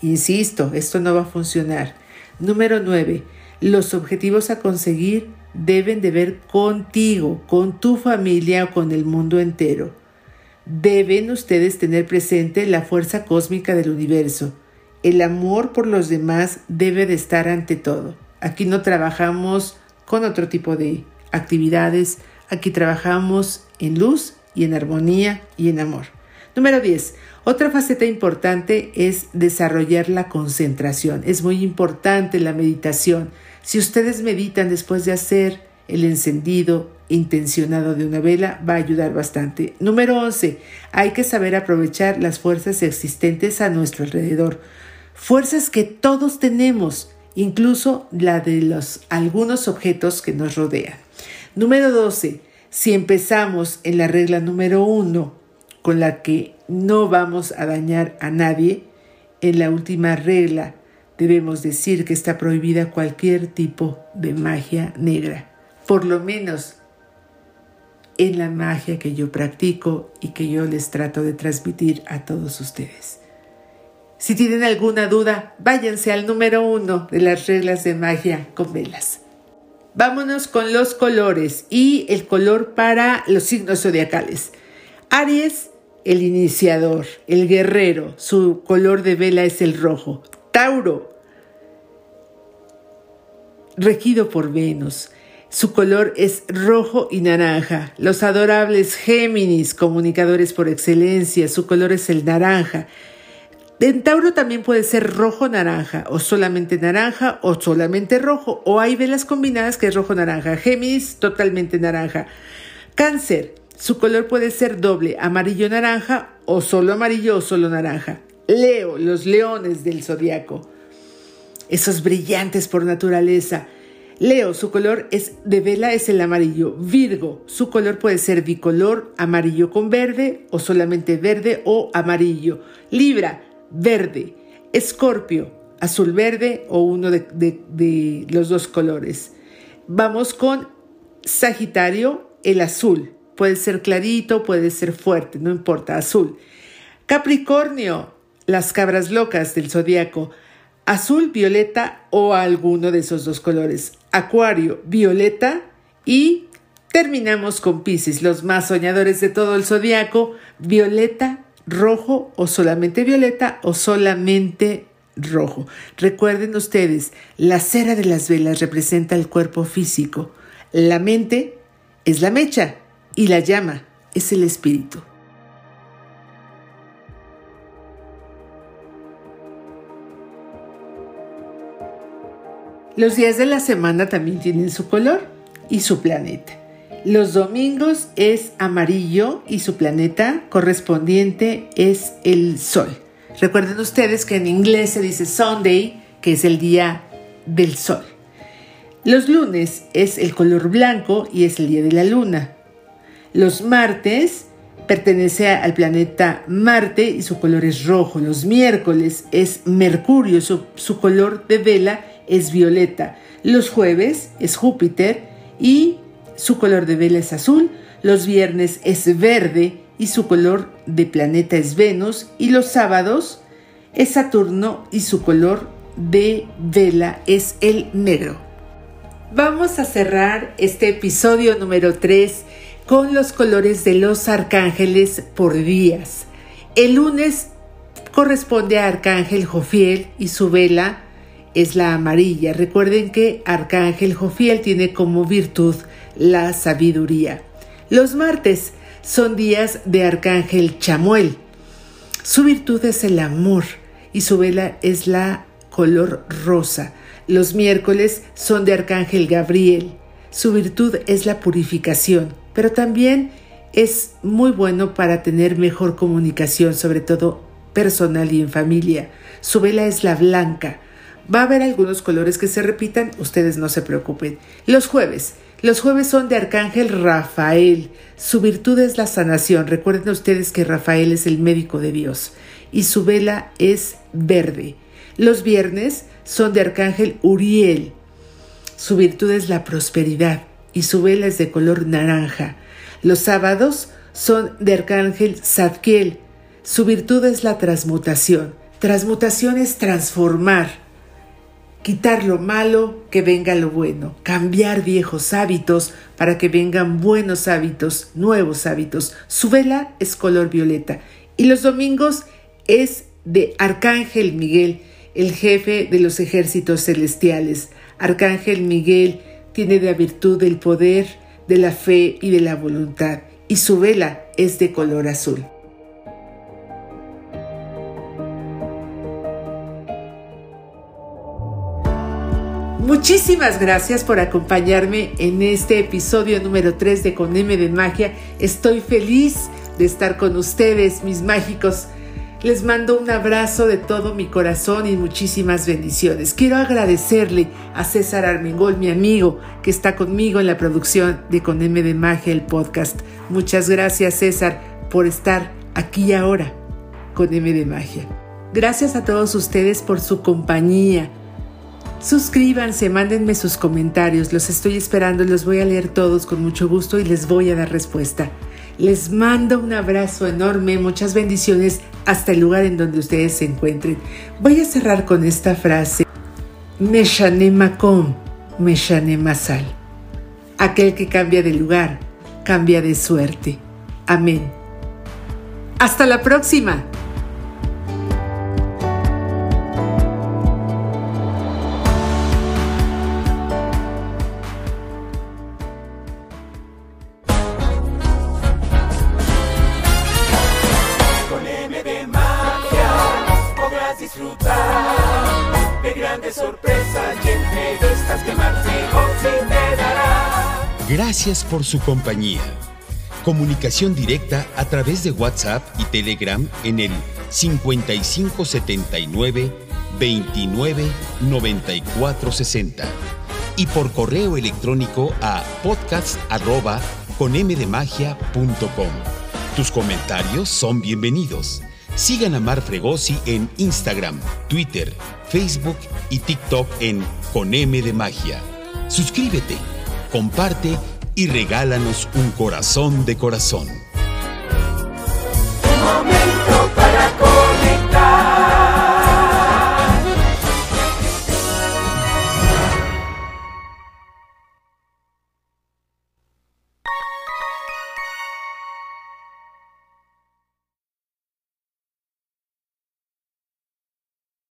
insisto, esto no va a funcionar. Número 9. Los objetivos a conseguir deben de ver contigo, con tu familia o con el mundo entero. Deben ustedes tener presente la fuerza cósmica del universo. El amor por los demás debe de estar ante todo. Aquí no trabajamos con otro tipo de actividades, Aquí trabajamos en luz y en armonía y en amor. Número 10. Otra faceta importante es desarrollar la concentración. Es muy importante la meditación. Si ustedes meditan después de hacer el encendido intencionado de una vela, va a ayudar bastante. Número 11. Hay que saber aprovechar las fuerzas existentes a nuestro alrededor. Fuerzas que todos tenemos, incluso la de los algunos objetos que nos rodean. Número 12. Si empezamos en la regla número 1, con la que no vamos a dañar a nadie, en la última regla debemos decir que está prohibida cualquier tipo de magia negra. Por lo menos en la magia que yo practico y que yo les trato de transmitir a todos ustedes. Si tienen alguna duda, váyanse al número uno de las reglas de magia con velas. Vámonos con los colores y el color para los signos zodiacales. Aries, el iniciador, el guerrero, su color de vela es el rojo. Tauro, regido por Venus, su color es rojo y naranja. Los adorables Géminis, comunicadores por excelencia, su color es el naranja. En Tauro también puede ser rojo-naranja, o solamente naranja, o solamente rojo, o hay velas combinadas que es rojo-naranja. Géminis, totalmente naranja. Cáncer, su color puede ser doble, amarillo-naranja, o solo amarillo o solo naranja. Leo, los leones del zodiaco. Esos brillantes por naturaleza. Leo, su color es de vela es el amarillo. Virgo, su color puede ser bicolor, amarillo con verde, o solamente verde o amarillo. Libra, verde. Escorpio, azul verde o uno de, de los dos colores. Vamos con Sagitario, el azul. Puede ser clarito, puede ser fuerte, no importa, azul. Capricornio, las cabras locas del zodiaco. Azul, violeta o alguno de esos dos colores. Acuario, violeta y terminamos con Pisces, los más soñadores de todo el zodiaco. Violeta, rojo o solamente violeta o solamente rojo. Recuerden ustedes, la cera de las velas representa el cuerpo físico, la mente es la mecha y la llama es el espíritu. Los días de la semana también tienen su color y su planeta. Los domingos es amarillo y su planeta correspondiente es el sol. Recuerden ustedes que en inglés se dice Sunday, que es el día del sol. Los lunes es el color blanco y es el día de la luna. Los martes pertenece al planeta Marte y su color es rojo. Los miércoles es Mercurio, su, su color de vela es violeta. Los jueves es Júpiter y su color de vela es azul, los viernes es verde y su color de planeta es Venus y los sábados es Saturno y su color de vela es el negro. Vamos a cerrar este episodio número 3 con los colores de los arcángeles por días. El lunes corresponde a Arcángel Jofiel y su vela es la amarilla. Recuerden que Arcángel Jofiel tiene como virtud la sabiduría. Los martes son días de Arcángel Chamuel. Su virtud es el amor y su vela es la color rosa. Los miércoles son de Arcángel Gabriel. Su virtud es la purificación, pero también es muy bueno para tener mejor comunicación, sobre todo personal y en familia. Su vela es la blanca. Va a haber algunos colores que se repitan, ustedes no se preocupen. Los jueves los jueves son de Arcángel Rafael. Su virtud es la sanación. Recuerden ustedes que Rafael es el médico de Dios y su vela es verde. Los viernes son de Arcángel Uriel. Su virtud es la prosperidad y su vela es de color naranja. Los sábados son de Arcángel Zadkiel. Su virtud es la transmutación. Transmutación es transformar quitar lo malo, que venga lo bueno, cambiar viejos hábitos para que vengan buenos hábitos, nuevos hábitos. Su vela es color violeta y los domingos es de Arcángel Miguel, el jefe de los ejércitos celestiales. Arcángel Miguel tiene la virtud del poder, de la fe y de la voluntad, y su vela es de color azul. Muchísimas gracias por acompañarme en este episodio número 3 de Con M de Magia. Estoy feliz de estar con ustedes, mis mágicos. Les mando un abrazo de todo mi corazón y muchísimas bendiciones. Quiero agradecerle a César Armengol, mi amigo, que está conmigo en la producción de Con M de Magia, el podcast. Muchas gracias, César, por estar aquí ahora con M de Magia. Gracias a todos ustedes por su compañía. Suscríbanse, mándenme sus comentarios, los estoy esperando, los voy a leer todos con mucho gusto y les voy a dar respuesta. Les mando un abrazo enorme, muchas bendiciones hasta el lugar en donde ustedes se encuentren. Voy a cerrar con esta frase. Meshane Makom, Meshane Masal. Aquel que cambia de lugar, cambia de suerte. Amén. Hasta la próxima. Gracias por su compañía. Comunicación directa a través de WhatsApp y Telegram en el 5579 29 94 60 y por correo electrónico a podcast arroba conmdemagia.com. Tus comentarios son bienvenidos. Sigan a Mar Fregosi en Instagram, Twitter, Facebook y TikTok en Con M de Magia. Suscríbete, comparte y regálanos un corazón de corazón.